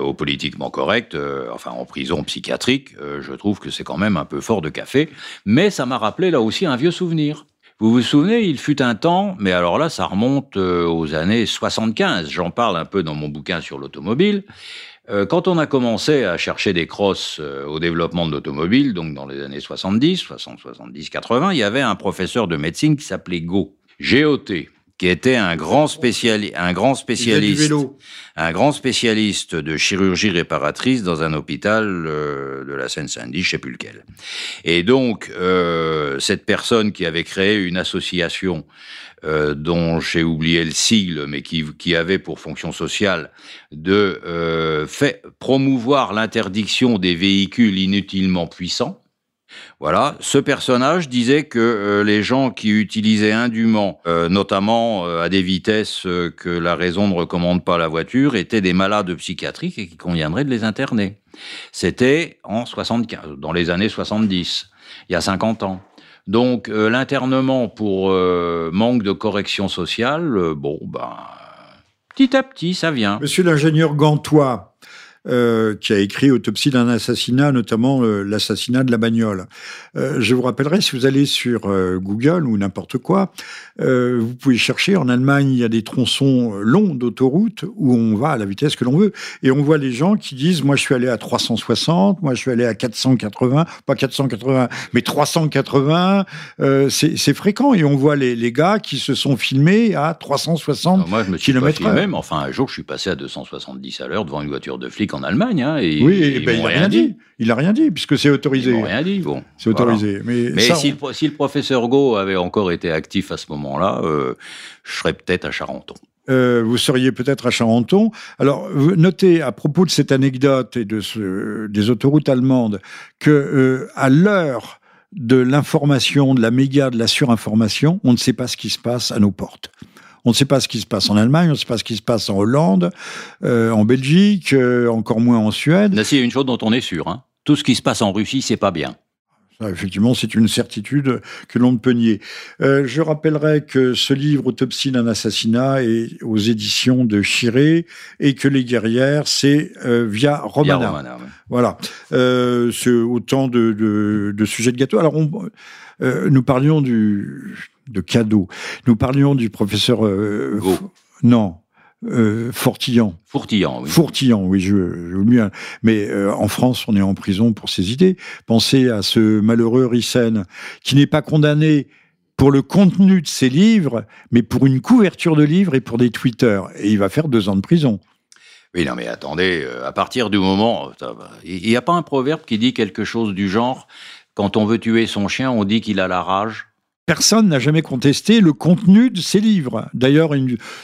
au politiquement correct, enfin, en prison psychiatrique, je trouve que c'est quand même un peu fort de café. Mais ça m'a rappelé là aussi un vieux souvenir. Vous vous souvenez, il fut un temps, mais alors là, ça remonte euh, aux années 75. J'en parle un peu dans mon bouquin sur l'automobile. Euh, quand on a commencé à chercher des crosses euh, au développement de l'automobile, donc dans les années 70, 60, 70, 80, il y avait un professeur de médecine qui s'appelait Go, G-O-T qui était un grand, spéciali un grand spécialiste, un grand spécialiste de chirurgie réparatrice dans un hôpital euh, de la Seine-Saint-Denis, je sais plus lequel. Et donc euh, cette personne qui avait créé une association euh, dont j'ai oublié le sigle, mais qui, qui avait pour fonction sociale de euh, fait, promouvoir l'interdiction des véhicules inutilement puissants. Voilà, ce personnage disait que euh, les gens qui utilisaient indûment, euh, notamment euh, à des vitesses que la raison ne recommande pas à la voiture, étaient des malades psychiatriques et qu'il conviendrait de les interner. C'était en 75, dans les années 70, il y a 50 ans. Donc l'internement pour manque de correction sociale, bon, ben, petit à petit, ça vient. Monsieur l'ingénieur Gantois, euh, qui a écrit Autopsie d'un assassinat, notamment euh, l'assassinat de la bagnole. Euh, je vous rappellerai, si vous allez sur Google ou n'importe quoi, vous pouvez chercher. En Allemagne, il y a des tronçons longs d'autoroute où on va à la vitesse que l'on veut. Et on voit les gens qui disent, moi je suis allé à 360, moi je suis allé à 480, pas 480, mais 380. c'est fréquent. Et on voit les, les, gars qui se sont filmés à 360 moi, je me suis km Même, enfin, un jour, je suis passé à 270 à l'heure devant une voiture de flic en Allemagne. Hein, et, oui, ben, il n'a rien dit. Il n'a rien dit, puisque c'est autorisé. Ils rien dit, bon. C'est autorisé. Mais, si, le, professeur Go avait encore été actif à ce moment-là, euh, je serais peut-être à Charenton. Euh, vous seriez peut-être à Charenton. Alors, notez à propos de cette anecdote et de ce, des autoroutes allemandes que euh, à l'heure de l'information, de la méga, de la surinformation, on ne sait pas ce qui se passe à nos portes. On ne sait pas ce qui se passe en Allemagne, on ne sait pas ce qui se passe en Hollande, euh, en Belgique, euh, encore moins en Suède. Là, il y a une chose dont on est sûr. Hein. Tout ce qui se passe en Russie, c'est pas bien. effectivement, c'est une certitude que l'on ne peut nier. Euh, je rappellerai que ce livre, Autopsie d'un assassinat, est aux éditions de Chiré et que Les Guerrières, c'est via Romana. Voilà. c'est autant de, de, sujets de gâteau. Alors, nous parlions du de cadeaux. Nous parlions du professeur... Euh, non, euh, Fortillan. Fortillan, oui. Oui, je, je Mais euh, en France, on est en prison pour ses idées. Pensez à ce malheureux Rissen, qui n'est pas condamné pour le contenu de ses livres, mais pour une couverture de livres et pour des Twitter. Et il va faire deux ans de prison. Oui, non, mais attendez, à partir du moment... Il n'y a pas un proverbe qui dit quelque chose du genre, quand on veut tuer son chien, on dit qu'il a la rage Personne n'a jamais contesté le contenu de ces livres. D'ailleurs,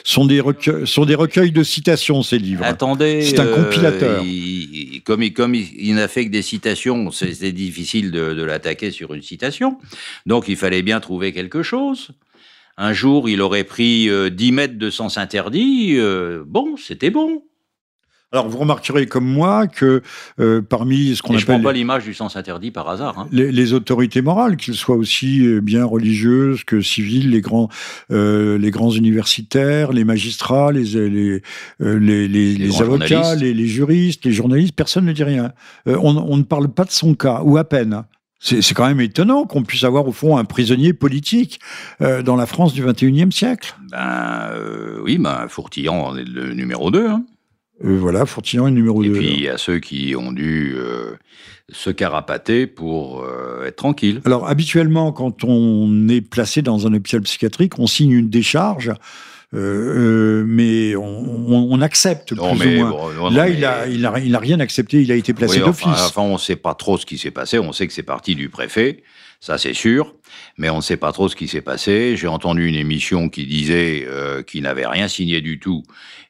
sont des recueils, sont des recueils de citations ces livres. Attendez, c'est un compilateur. Euh, comme, il, comme il, n'a fait que des citations, c'est difficile de, l'attaquer sur une citation. Donc, il fallait bien trouver quelque chose. Un jour, il aurait pris 10 euh, mètres de sens interdit. Euh, bon, c'était bon. Alors, vous remarquerez comme moi que euh, parmi ce qu'on appelle. Je prends pas l'image du sens interdit par hasard. Hein. Les, autorités morales, qu'elles soient aussi euh, bien religieuses que civiles, les grands, euh, les grands universitaires, les magistrats, les, les, les, les avocats, les, juristes, les journalistes, personne ne dit rien. On, on, ne parle pas de son cas, ou à peine. C'est quand même étonnant qu'on puisse avoir au fond un prisonnier politique dans la France du 21e siècle. Ben oui, ben Fourtillon est le numéro 2. Hein. Euh, voilà, Fourtillon est numéro 2. Et puis a ceux qui ont dû euh, se carapater pour euh, être tranquille. Alors habituellement, quand on est placé dans un hôpital psychiatrique, on signe une décharge. mais on, accepte plus ou moins. Là, il, a, il, a, il a rien accepté, il a été placé d'office. Enfin, on ne sait pas trop ce qui s'est passé, on sait que c'est parti du préfet, ça c'est sûr, mais on ne sait pas trop ce qui s'est passé. J'ai entendu une émission qui disait qu'il n'avait rien signé du tout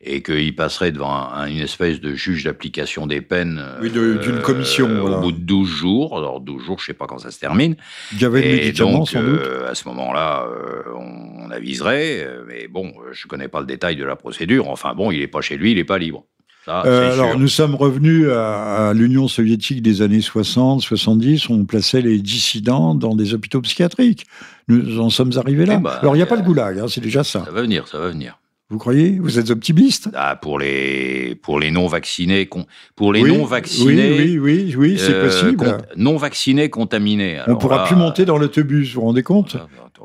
et qu'il passerait devant une espèce de juge d'application des peines. Oui, d'une commission. Euh, au bout de 12 jours. Alors, 12 jours, je ne sais pas quand ça se termine. Il y avait et donc, sans doute. Euh, à ce moment-là, euh, on, aviserait. Mais bon, je ne connais pas le détail de la procédure. Enfin, bon, il n'est pas chez lui, il n'est pas libre. Alors, nous sommes revenus à, l'Union soviétique des années 60, 70. On plaçait les dissidents dans des hôpitaux psychiatriques. Nous en sommes arrivés là. Eh ben, alors, il n'y a pas de goulag, hein, c'est déjà ça. Ça va venir, ça va venir. Vous croyez? Vous êtes optimiste? Ah, Pour les pour les non vaccinés, pour les non vaccinés, oui, oui, oui, oui c'est euh, possible. non vaccinés contaminés. On pourra plus monter dans l'autobus. Vous vous rendez compte?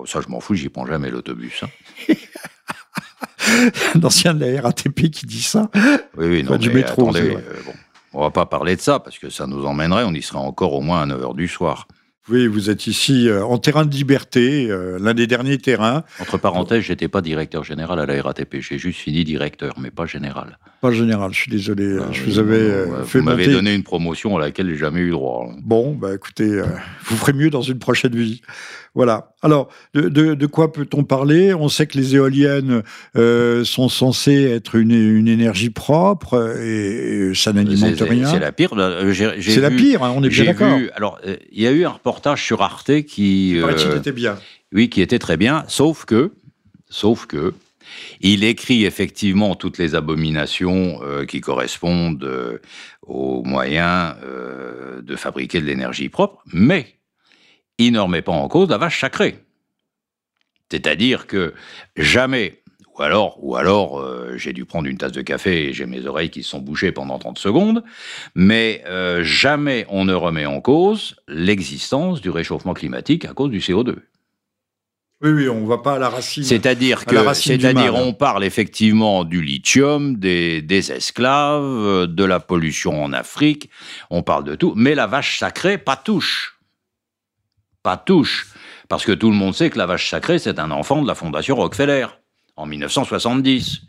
Ça, je m'en fous. J'y prends jamais l'autobus. Hein. Un ancien de la RATP qui dit ça. Oui, oui, non, du métro. Attendez, euh, bon, on va pas parler de ça parce que ça nous emmènerait. On y serait encore au moins à 9 h du soir. Oui, vous êtes ici euh, en terrain de liberté, euh, l'un des derniers terrains. Entre parenthèses, j'étais pas directeur général à la RATP, j'ai juste fini directeur, mais pas général. Pas général, je suis désolé. Ah je vous avais fait Vous m'avez donné une promotion à laquelle j'ai jamais eu droit. Bon, bah écoutez, vous ferez mieux dans une prochaine vie. Voilà. Alors, de, quoi peut-on parler? On sait que les éoliennes euh, sont censées être une, énergie propre et, ça n'alimente rien. C'est la pire. C'est la pire, hein, on est bien d'accord. Alors, euh, il y a eu un reportage sur Arte qui. Euh, était bien. Oui, qui était très bien, sauf que, sauf que, il écrit effectivement toutes les abominations qui correspondent aux moyens de fabriquer de l'énergie propre, mais il ne remet pas en cause la vache sacrée. C'est-à-dire que jamais, ou alors, ou alors euh, j'ai dû prendre une tasse de café et j'ai mes oreilles qui se sont bouchées pendant 30 secondes, mais euh, jamais on ne remet en cause l'existence du réchauffement climatique à cause du CO2. Oui, oui, on ne va pas à la racine. C'est-à-dire que, c'est-à-dire, on parle effectivement du lithium, des, des, esclaves, de la pollution en Afrique, on parle de tout, mais la vache sacrée, pas touche pas touche, parce que tout le monde sait que la vache sacrée, c'est un enfant de la Fondation Rockefeller, en 1970.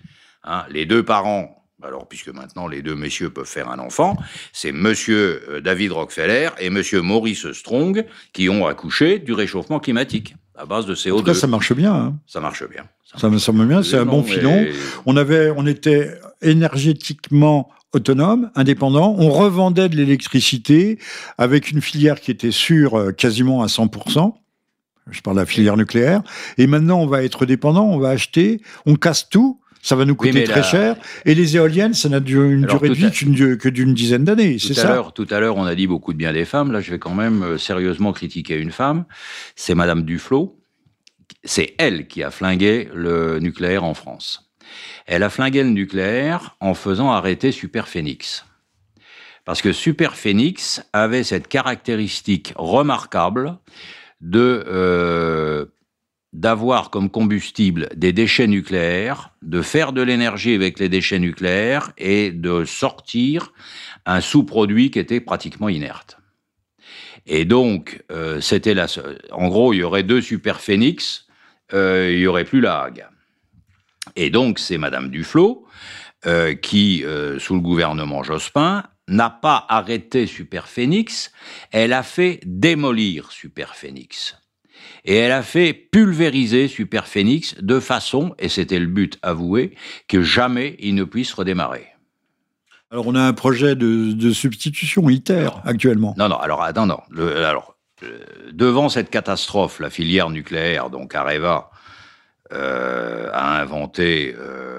Hein, les deux parents alors puisque maintenant les deux messieurs peuvent faire un enfant, c'est monsieur euh, David Rockefeller et monsieur Maurice Strong qui ont accouché du réchauffement climatique à base de CO2. En tout cas, ça marche bien. Hein. Ça marche bien. Ça, me semble bien, c'est un bon filon. On avait, on était énergétiquement autonome, indépendant. On revendait de l'électricité avec une filière qui était sûre euh, quasiment à 100%. Je parle de la filière nucléaire. Et maintenant, on va être dépendant, on va acheter, on casse tout. Ça va nous coûter très cher. Et les éoliennes, ça n'a une durée de vie que d'une dizaine d'années. C'est ça. tout à l'heure, on a dit beaucoup de bien des femmes. Là, je vais quand même euh, sérieusement critiquer une femme. C'est Madame Duflot. C'est elle qui a flingué le nucléaire en France. Elle a flingué le nucléaire en faisant arrêter Superphénix. Parce que Superphénix avait cette caractéristique remarquable de euh, d'avoir comme combustible des déchets nucléaires, de faire de l'énergie avec les déchets nucléaires et de sortir un sous-produit qui était pratiquement inerte. Et donc, euh, c'était la En gros, il y aurait deux superphénix, euh, il y aurait plus la Hague. Et donc, c'est Madame Duflot euh, qui, euh, sous le gouvernement Jospin, n'a pas arrêté Superphénix, elle a fait démolir Superphénix. Et elle a fait pulvériser Superphénix de façon, et c'était le but avoué, que jamais il ne puisse redémarrer. Alors on a un projet de, substitution ITER actuellement. Non, non, alors, non, non. alors, euh, devant cette catastrophe, la filière nucléaire, donc Areva, a inventé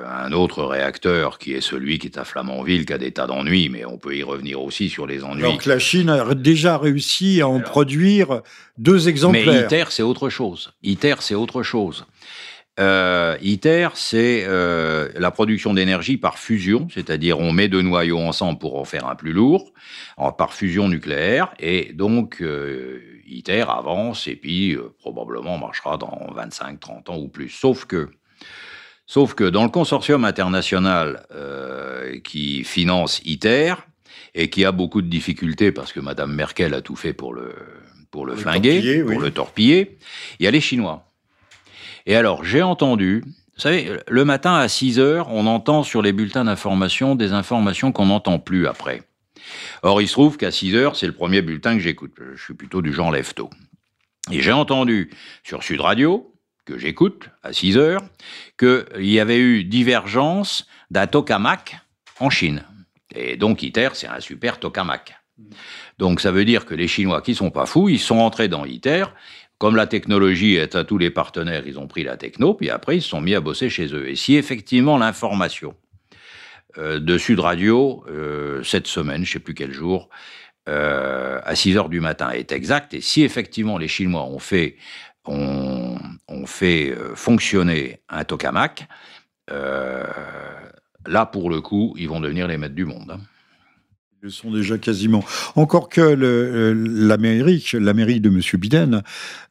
un autre réacteur qui est celui qui est à Flamanville, qui a des tas d'ennuis, mais on peut y revenir aussi sur les ennuis. Donc la Chine a déjà réussi à en produire deux exemplaires. Mais ITER, c'est autre chose. ITER, c'est autre chose. Euh, ITER, c'est euh, la production d'énergie par fusion, c'est-à-dire on met deux noyaux ensemble pour en faire un plus lourd, par fusion nucléaire, et donc euh, ITER avance et puis probablement marchera dans 25, 30 ans ou plus. Sauf que, sauf que dans le consortium international qui finance ITER, et qui a beaucoup de difficultés parce que Madame Merkel a tout fait pour le, pour le, flinguer, pour le torpiller, il y a les Chinois. Et alors, j'ai entendu, vous savez, le matin à 6 heures, on entend sur les bulletins d'information des informations qu'on n'entend plus après. Or, il se trouve qu'à 6 heures, c'est le premier bulletin que j'écoute. Je suis plutôt du genre lève Et j'ai entendu sur Sud Radio, que j'écoute à 6 heures, qu'il y avait eu divergence d'un tokamak en Chine. Et donc ITER, c'est un super tokamak. Donc ça veut dire que les Chinois qui sont pas fous, ils sont entrés dans ITER comme la technologie est à tous les partenaires, ils ont pris la techno, puis après ils se sont mis à bosser chez eux. Et si effectivement l'information de Sud Radio, euh, cette semaine, je ne sais plus quel jour, euh, à 6 heures du matin est exacte, et si effectivement les Chinois ont fait, ont, fait fonctionner un tokamak, là pour le coup, ils vont devenir les maîtres du monde. Ils le sont déjà quasiment. Encore que euh, l'Amérique, l'Amérique de M. Biden,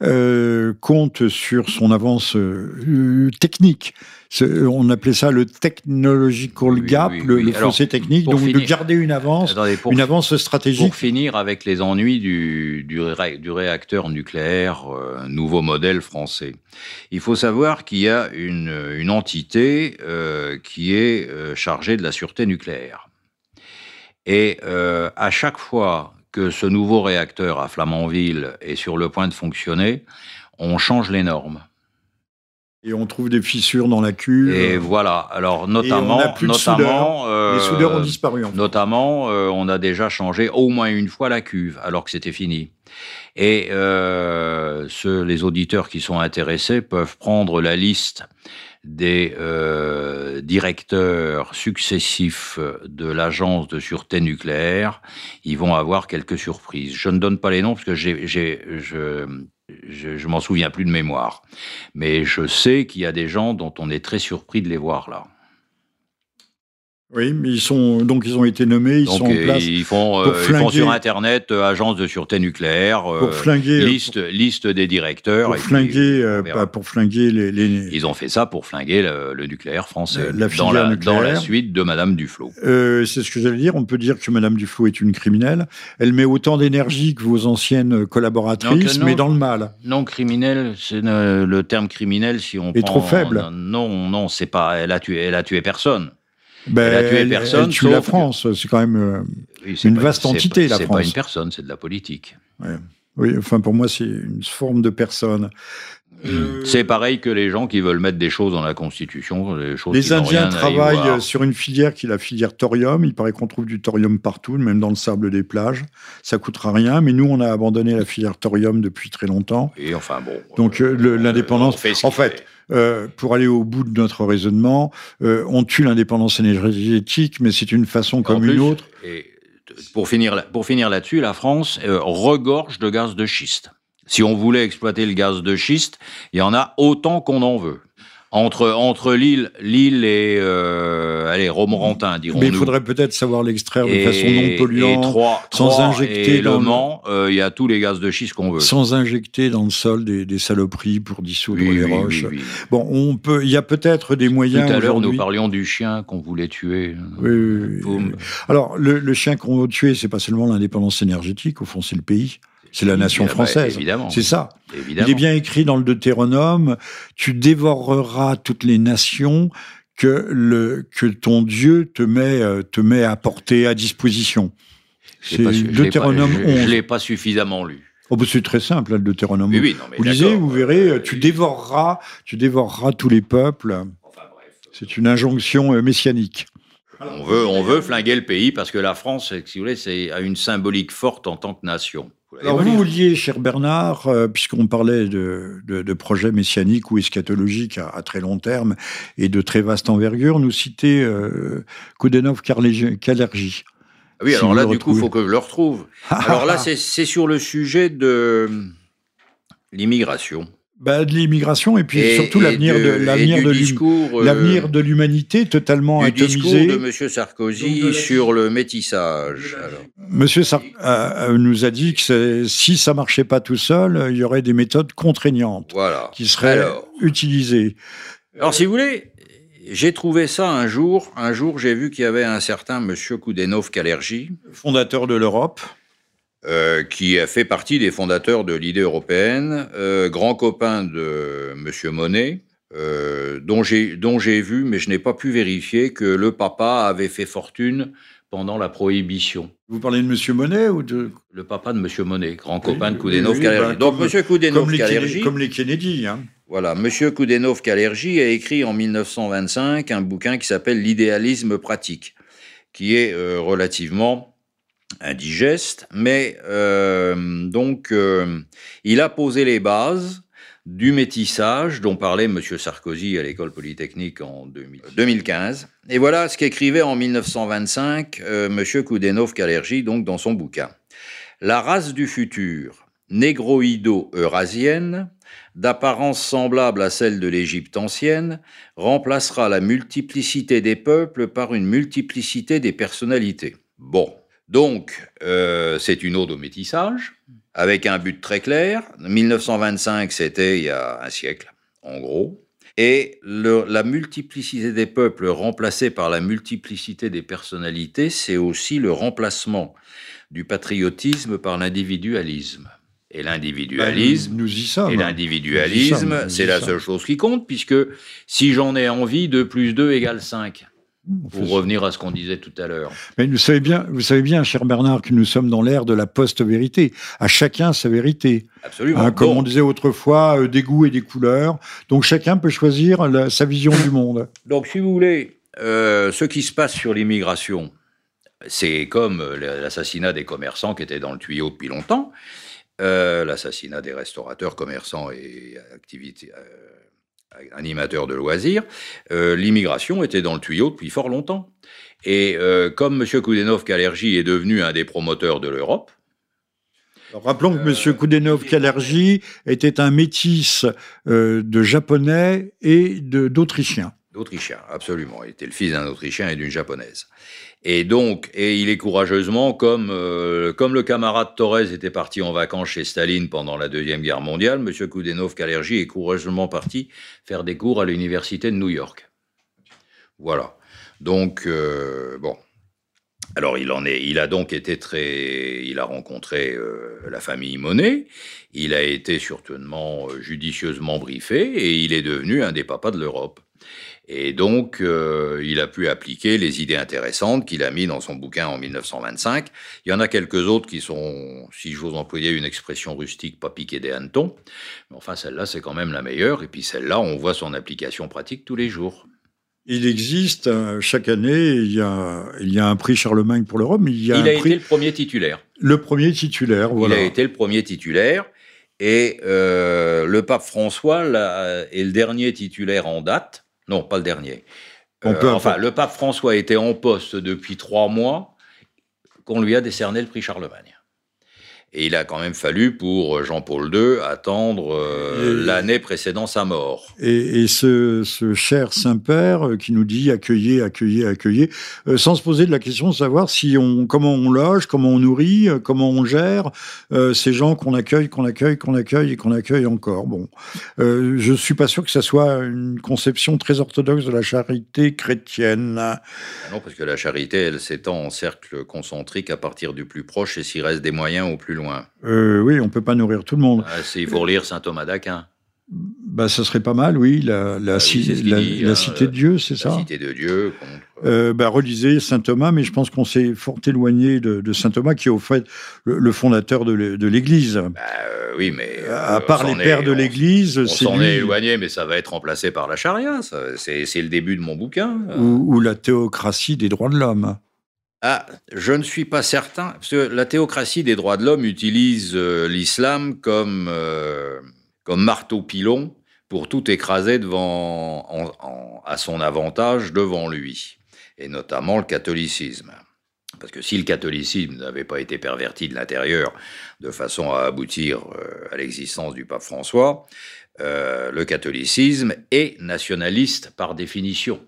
euh, compte sur son avance euh, technique. On appelait ça le technological gap, le, fossé technique, donc de garder une avance, une avance stratégique. Pour finir avec les ennuis du, du, du réacteur nucléaire nouveau modèle français, il faut savoir qu'il y a une, une entité qui est chargée de la sûreté nucléaire. Et euh, à chaque fois que ce nouveau réacteur à Flamanville est sur le point de fonctionner, on change les normes. Et on trouve des fissures dans la cuve. Et voilà. Alors notamment, notamment, euh, les soudeurs ont disparu. Notamment, euh, on a déjà changé au moins une fois la cuve, alors que c'était fini. Et les auditeurs qui sont intéressés peuvent prendre la liste des euh, directeurs successifs de l'agence de sûreté nucléaire, ils vont avoir quelques surprises. Je ne donne pas les noms parce que j'ai, je, je, je m'en souviens plus de mémoire. Mais je sais qu'il y a des gens dont on est très surpris de les voir là. Oui, mais ils sont donc ils ont été nommés, ils sont en place. Ils font, euh, ils font sur Internet euh, agence de sûreté nucléaire, euh, pour flinguer, liste liste des directeurs. Pour flinguer, pour flinguer les, les, Ils ont fait ça pour flinguer le, nucléaire français. La dans, la, nucléaire. dans la suite de Madame Duflot. C'est ce que j'allais dire. On peut dire que Madame Duflot est une criminelle. Elle met autant d'énergie que vos anciennes collaboratrices, mais dans le mal. Non, criminel, c'est le terme criminel si on. Est trop faible. Non, non, c'est pas. Elle a tué, elle a tué personne. Ben, elle a tué personne. Elle tue la France. C'est quand même euh, une vaste entité, la France. C'est pas une personne, c'est de la politique. Oui, enfin pour moi, c'est une forme de personne. Euh, c'est pareil que les gens qui veulent mettre des choses dans la Constitution. Les, choses les Indiens travaillent sur une filière qui est la filière thorium. Il paraît qu'on trouve du thorium partout, même dans le sable des plages. Ça coûtera rien, mais nous, on a abandonné la filière thorium depuis très longtemps. Et enfin bon. Donc euh, l'indépendance. En fait, euh, pour aller au bout de notre raisonnement, euh, on tue l'indépendance énergétique, mais c'est une façon comme une autre. Et pour finir, pour finir là-dessus, la France euh, regorge de gaz de schiste. Si on voulait exploiter le gaz de schiste, il y en a autant qu'on en veut entre, entre l'île, l'île et euh, allez, Romorantin, dirons-nous. Mais il faudrait peut-être savoir l'extraire de façon non polluante, sans injecter dans le Mans. Euh, il y a tous les gaz de schiste qu'on veut. Sans injecter dans le sol des, des saloperies pour dissoudre les roches. bon, on peut. Il y a peut-être des moyens. Tout à l'heure, nous parlions du chien qu'on voulait tuer. Oui. Alors, le, le chien qu'on veut tuer, c'est pas seulement l'indépendance énergétique. Au fond, c'est le pays. C'est la nation française. évidemment. C'est ça. Évidemment. Il est bien écrit dans le Deutéronome, tu dévoreras toutes les nations que, le, que ton Dieu te met, euh, te met à porter à disposition. C'est Deutéronome je, 11. Je ne l'ai pas suffisamment lu. Oh, bah, c'est très simple, le Deutéronome. Oui, oui, non, mais vous lisez, vous verrez, euh, tu dévoreras, tu dévoreras tous les peuples. Enfin, c'est une injonction euh, messianique. On veut, on veut flinguer le pays parce que la France, si vous voulez, a une symbolique forte en tant que nation. Alors vous vouliez, cher Bernard, euh, puisqu'on parlait de, de, projets messianiques ou eschatologiques à, très long terme et de très vaste envergure, nous citer euh, Koudenov Kalergi. Ah oui, alors là, du coup, il faut que je le retrouve. alors là, c'est sur le sujet de l'immigration. Bah, de l'immigration et puis surtout l'avenir de l'avenir de euh, l'avenir de l'humanité totalement du atomisé. discours de Monsieur Sarkozy sur le métissage. Monsieur Sarkozy euh, nous a dit que si ça marchait pas tout seul, il y aurait des méthodes contraignantes qui seraient utilisées. Alors, si vous voulez, j'ai trouvé ça un jour. Un jour, j'ai vu qu'il y avait un certain Monsieur Koudenov Kalergi, fondateur de l'Europe euh, qui a fait partie des fondateurs de l'idée européenne, euh, grand copain de M. Monet, euh, dont j'ai vu, mais je n'ai pas pu vérifier, que le papa avait fait fortune pendant la prohibition. Vous parlez de M. Monet ou de... Le papa de M. Monet, grand copain de Koudenov Kalergi. Bah, Donc M. Koudenov comme Kalergi... Comme les Kennedy. Hein. Voilà, M. Koudenov Kalergi a écrit en 1925 un bouquin qui s'appelle L'idéalisme pratique, qui est relativement indigeste, mais euh, donc euh, il a posé les bases du métissage dont parlait M. Sarkozy à l'école polytechnique en 2015. Et voilà ce qu'écrivait en 1925 euh, M. Koudenov-Kalergi donc dans son bouquin. La race du futur, négroïdo-eurasienne, d'apparence semblable à celle de l'Égypte ancienne, remplacera la multiplicité des peuples par une multiplicité des personnalités. Bon, donc, euh, c'est une ode au métissage, avec un but très clair. 1925, c'était il y a un siècle, en gros. Et la multiplicité des peuples remplacée par la multiplicité des personnalités, c'est aussi le remplacement du patriotisme par l'individualisme. Et l'individualisme, ben, nous y sommes. Et l'individualisme, c'est la seule chose qui compte, puisque si j'en ai envie, 2 plus 2 égale 5. Pour revenir à ce qu'on disait tout à l'heure. Mais vous savez bien, vous savez bien, cher Bernard, que nous sommes dans l'ère de la post-vérité. À chacun sa vérité. Absolument. Hein, comme on disait autrefois, euh, des goûts et des couleurs. Donc chacun peut choisir sa vision du monde. Donc, si vous voulez, euh, ce qui se passe sur l'immigration, c'est comme l'assassinat des commerçants qui étaient dans le tuyau depuis longtemps, euh, l'assassinat des restaurateurs, commerçants et activités animateur de loisirs, euh, l'immigration était dans le tuyau depuis fort longtemps. Et euh, comme M. Koudenov-Kalergi est devenu un des promoteurs de l'Europe, rappelons que M. Koudenov-Kalergi était un métis euh, de japonais et d'autrichiens. D'autrichiens, absolument. Il était le fils d'un autrichien et d'une japonaise. Et donc, et il est courageusement, comme, euh, comme le camarade Torres était parti en vacances chez Staline pendant la Deuxième Guerre mondiale, M. Koudenov-Kalergi est courageusement parti faire des cours à l'Université de New York. Voilà. Donc, euh, bon. Alors, il en est, il a donc été très, il a rencontré euh, la famille Monet, il a été certainement judicieusement briefé et il est devenu un des papas de l'Europe. Et donc, euh, il a pu appliquer les idées intéressantes qu'il a mis dans son bouquin en 1925. Il y en a quelques autres qui sont, si j'ose employer une expression rustique, pas piquées des hannetons. Mais enfin, celle-là, c'est quand même la meilleure. Et puis celle-là, on voit son application pratique tous les jours. Il existe, euh, chaque année, il y, a, il y a un prix Charlemagne pour l'Europe. Il, il a, été le premier titulaire. Le premier titulaire, voilà. Il a été le premier titulaire. Et euh, le pape François est le dernier titulaire en date. Non, pas le dernier. Euh, enfin, le pape François était en poste depuis trois mois qu'on lui a décerné le prix Charlemagne. Et il a quand même fallu pour euh, Jean-Paul II attendre euh, l'année précédant sa mort. Et, ce, cher Saint-Père euh, qui nous dit accueillez, accueillez, accueillez, sans se poser de la question de savoir si on, comment on loge, comment on nourrit, comment on gère ces gens qu'on accueille, qu'on accueille, qu'on accueille et qu'on accueille encore. Bon, je suis pas sûr que ça soit une conception très orthodoxe de la charité chrétienne. Ah non, parce que la charité, elle s'étend en cercle concentrique à partir du plus proche et s'il reste des moyens au plus loin. Euh, oui, on peut pas nourrir tout le monde. Ah, il faut relire saint Thomas d'Aquin. Bah, ça serait pas mal, oui. La, la, ah cité de Dieu, c'est ça La cité de Dieu. Euh, bah, relisez saint Thomas, mais je pense qu'on s'est fort éloigné de, saint Thomas, qui est au fait le, fondateur de l'Église. Bah, euh, oui, mais à part les pères de l'Église, c'est On s'en est éloigné, mais ça va être remplacé par la charia. C'est le début de mon bouquin. ou la théocratie des droits de l'homme. Ah, je ne suis pas certain, parce que la théocratie des droits de l'homme utilise euh, l'islam comme, euh, comme marteau-pilon pour tout écraser devant, à son avantage devant lui, et notamment le catholicisme. Parce que si le catholicisme n'avait pas été perverti de l'intérieur de façon à aboutir euh, à l'existence du pape François, le catholicisme est nationaliste par définition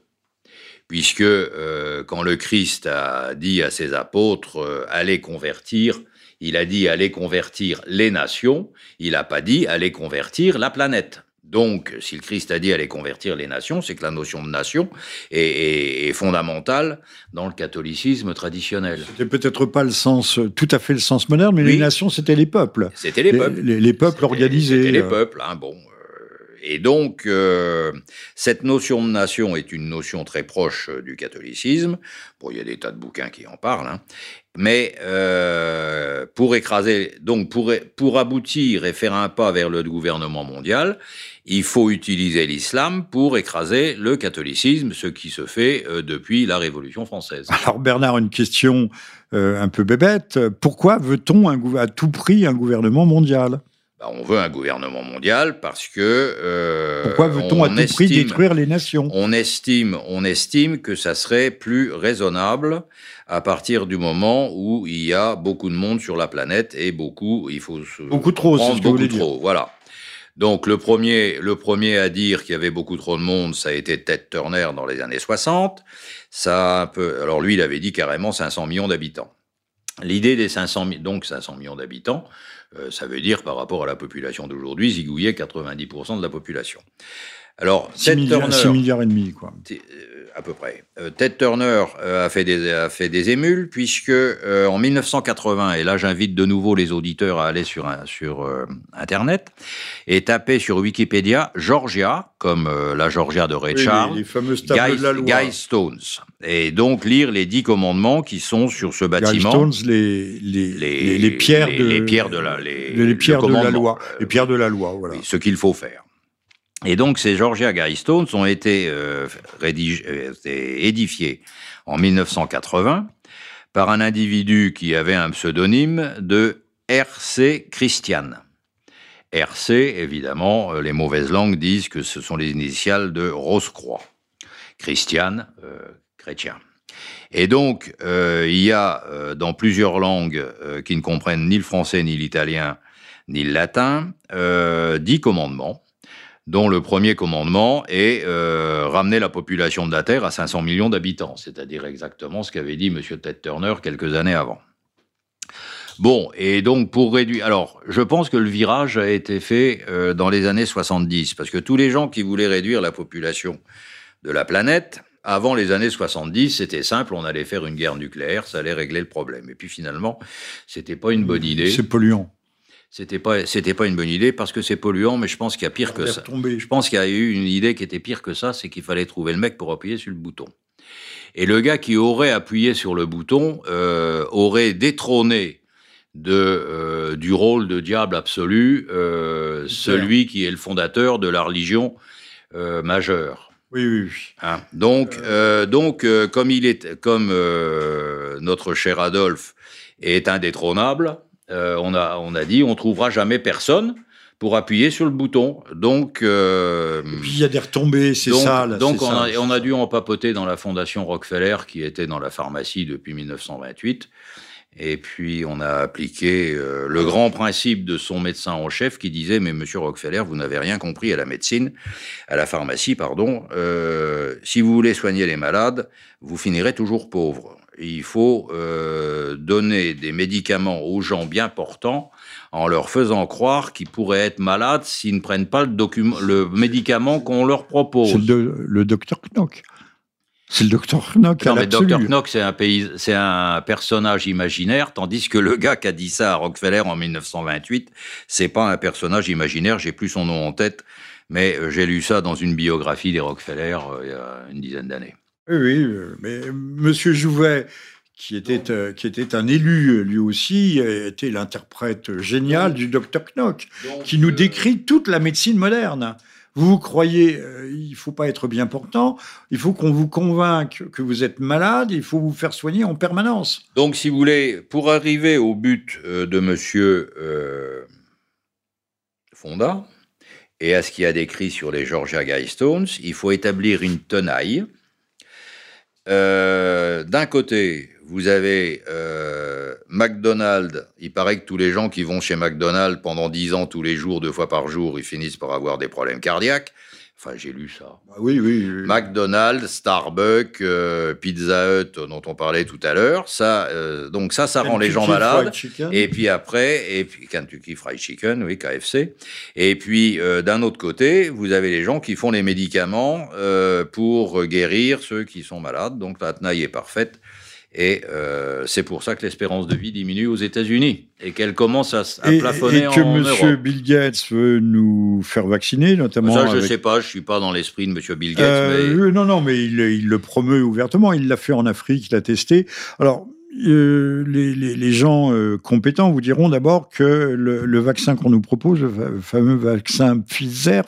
puisque euh, quand le Christ a dit à ses apôtres euh, allez convertir, il a dit allez convertir les nations, il n'a pas dit allez convertir la planète. Donc, si le Christ a dit allez convertir les nations, c'est que la notion de nation est, fondamentale dans le catholicisme traditionnel. C'était peut-être pas le sens, tout à fait le sens moderne, mais les nations, c'était les peuples. C'était les peuples. Les, peuples organisés. C'était les euh. peuples, hein, bon. Et donc, euh, cette notion de nation est une notion très proche euh, du catholicisme. Bon, il y a des tas de bouquins qui en parlent. Hein. Mais euh, pour écraser, donc pour, pour aboutir et faire un pas vers le gouvernement mondial, il faut utiliser l'islam pour écraser le catholicisme, ce qui se fait depuis la Révolution française. Alors Bernard, une question un peu bébête. Pourquoi veut-on à tout prix un gouvernement mondial? On veut un gouvernement mondial parce que. Euh, Pourquoi veut-on à tout prix détruire les nations? On estime, on estime que ça serait plus raisonnable à partir du moment où il y a beaucoup de monde sur la planète et beaucoup, il faut se beaucoup trop, c'est ce que beaucoup trop, voilà. Donc le premier, le premier à dire qu'il y avait beaucoup trop de monde, ça a été Ted Turner dans les années 60. Ça un peu, alors lui, il avait dit carrément 500 millions d'habitants. L'idée des 500 donc 500 millions d'habitants, euh, ça veut dire par rapport à la population d'aujourd'hui, zigouiller 90% de la population. Alors, 6 milliards, milliards, et demi, quoi. Euh, à peu près. Euh, Ted Turner a, fait des, a fait des émules, puisque en 1980, et là j'invite de nouveau les auditeurs à aller sur, sur Internet, et taper sur Wikipédia Georgia, comme la Georgia de Ray Charles, les, fameuses tables de la loi. Guy Stones. Et donc lire les dix commandements qui sont sur ce bâtiment. Guy Stones, les, les, les, pierres de, les pierres de la, les, pierres de la loi. Les pierres de la loi, voilà. ce qu'il faut faire. Et donc, ces Georgia Stones ont été, euh, euh édifiés en 1980 par un individu qui avait un pseudonyme de R.C. Christian. R.C., évidemment, euh, les mauvaises langues disent que ce sont les initiales de Rose-Croix. Christian, chrétien. Et donc, il y a dans plusieurs langues qui ne comprennent ni le français, ni l'italien, ni le latin, dix commandements dont le premier commandement est euh, ramener la population de la Terre à 500 millions d'habitants, c'est-à-dire exactement ce qu'avait dit M. Ted Turner quelques années avant. Bon, et donc pour réduire... Alors, je pense que le virage a été fait euh, dans les années 70, parce que tous les gens qui voulaient réduire la population de la planète, avant les années 70, c'était simple, on allait faire une guerre nucléaire, ça allait régler le problème. Et puis finalement, c'était pas une bonne idée. C'est polluant c'était pas c'était pas une bonne idée parce que c'est polluant mais je pense qu'il y a pire que ça. Je pense qu'il y a eu une idée qui était pire que ça, c'est qu'il fallait trouver le mec pour appuyer sur le bouton. Et le gars qui aurait appuyé sur le bouton euh, aurait détrôné de euh, du rôle de diable absolu euh, celui qui est le fondateur de la religion majeure. Oui, oui, oui. Hein donc, donc comme il est, comme notre cher Adolphe est indétrônable, euh, on, a, on a dit on trouvera jamais personne pour appuyer sur le bouton. Donc, euh, et puis il y a des retombées, c'est ça. donc on, A, on, a, dû en papoter dans la fondation Rockefeller qui était dans la pharmacie depuis 1928. Et puis on a appliqué euh, le grand principe de son médecin en chef qui disait mais Monsieur Rockefeller vous n'avez rien compris à la médecine, à la pharmacie pardon. si vous voulez soigner les malades, vous finirez toujours pauvre il faut euh, donner des médicaments aux gens bien portants en leur faisant croire qu'ils pourraient être malades s'ils ne prennent pas le, le médicament qu'on leur propose. C'est le, docteur Knock. C'est le docteur Knock. Non, mais docteur Knock, c'est un, c'est un personnage imaginaire, tandis que le gars qui a dit ça à Rockefeller en 1928, c'est pas un personnage imaginaire, j'ai plus son nom en tête, mais euh, j'ai lu ça dans une biographie des Rockefeller euh, il y a une dizaine d'années. Oui, euh, mais Monsieur Jouvet, qui était, euh, qui était un élu euh, lui aussi, était l'interprète génial du docteur Knock, qui nous décrit toute la médecine moderne. Vous croyez, euh, il faut pas être bien portant, il faut qu'on vous convainque que vous êtes malade, il faut vous faire soigner en permanence. Donc, si vous voulez, pour arriver au but euh, de Monsieur Fonda et à ce qu'il a décrit sur les Georgia Guidestones, il faut établir une tenaille. Euh, D'un côté, vous avez euh, McDonald's. Il paraît que tous les gens qui vont chez McDonald's pendant 10 ans, tous les jours, deux fois par jour, ils finissent par avoir des problèmes cardiaques. Enfin, j'ai lu ça. Bah oui, oui. oui. McDonald's, Starbucks, euh, Pizza Hut, dont on parlait tout à l'heure. Ça, euh, donc ça, ça rend les gens malades. Fried Chicken. Et puis après, et puis Kentucky Fried Chicken, oui, KFC. Et puis euh, d'un autre côté, vous avez les gens qui font les médicaments euh, pour guérir ceux qui sont malades. Donc la tenaille est parfaite. Et euh, c'est pour ça que l'espérance de vie diminue aux États-Unis et qu'elle commence à, à et, plafonner et que en Monsieur Europe. Bill Gates veut nous faire vacciner, notamment. Ça, je avec- sais pas, je suis pas dans l'esprit de Monsieur Bill Gates, Euh, mais non, non, mais il, il le promeut ouvertement. Il l'a fait en Afrique, il l'a testé. Alors, euh, les, les- les gens euh, compétents vous diront d'abord que le, le vaccin qu'on nous propose, le fa- fameux vaccin Pfizer,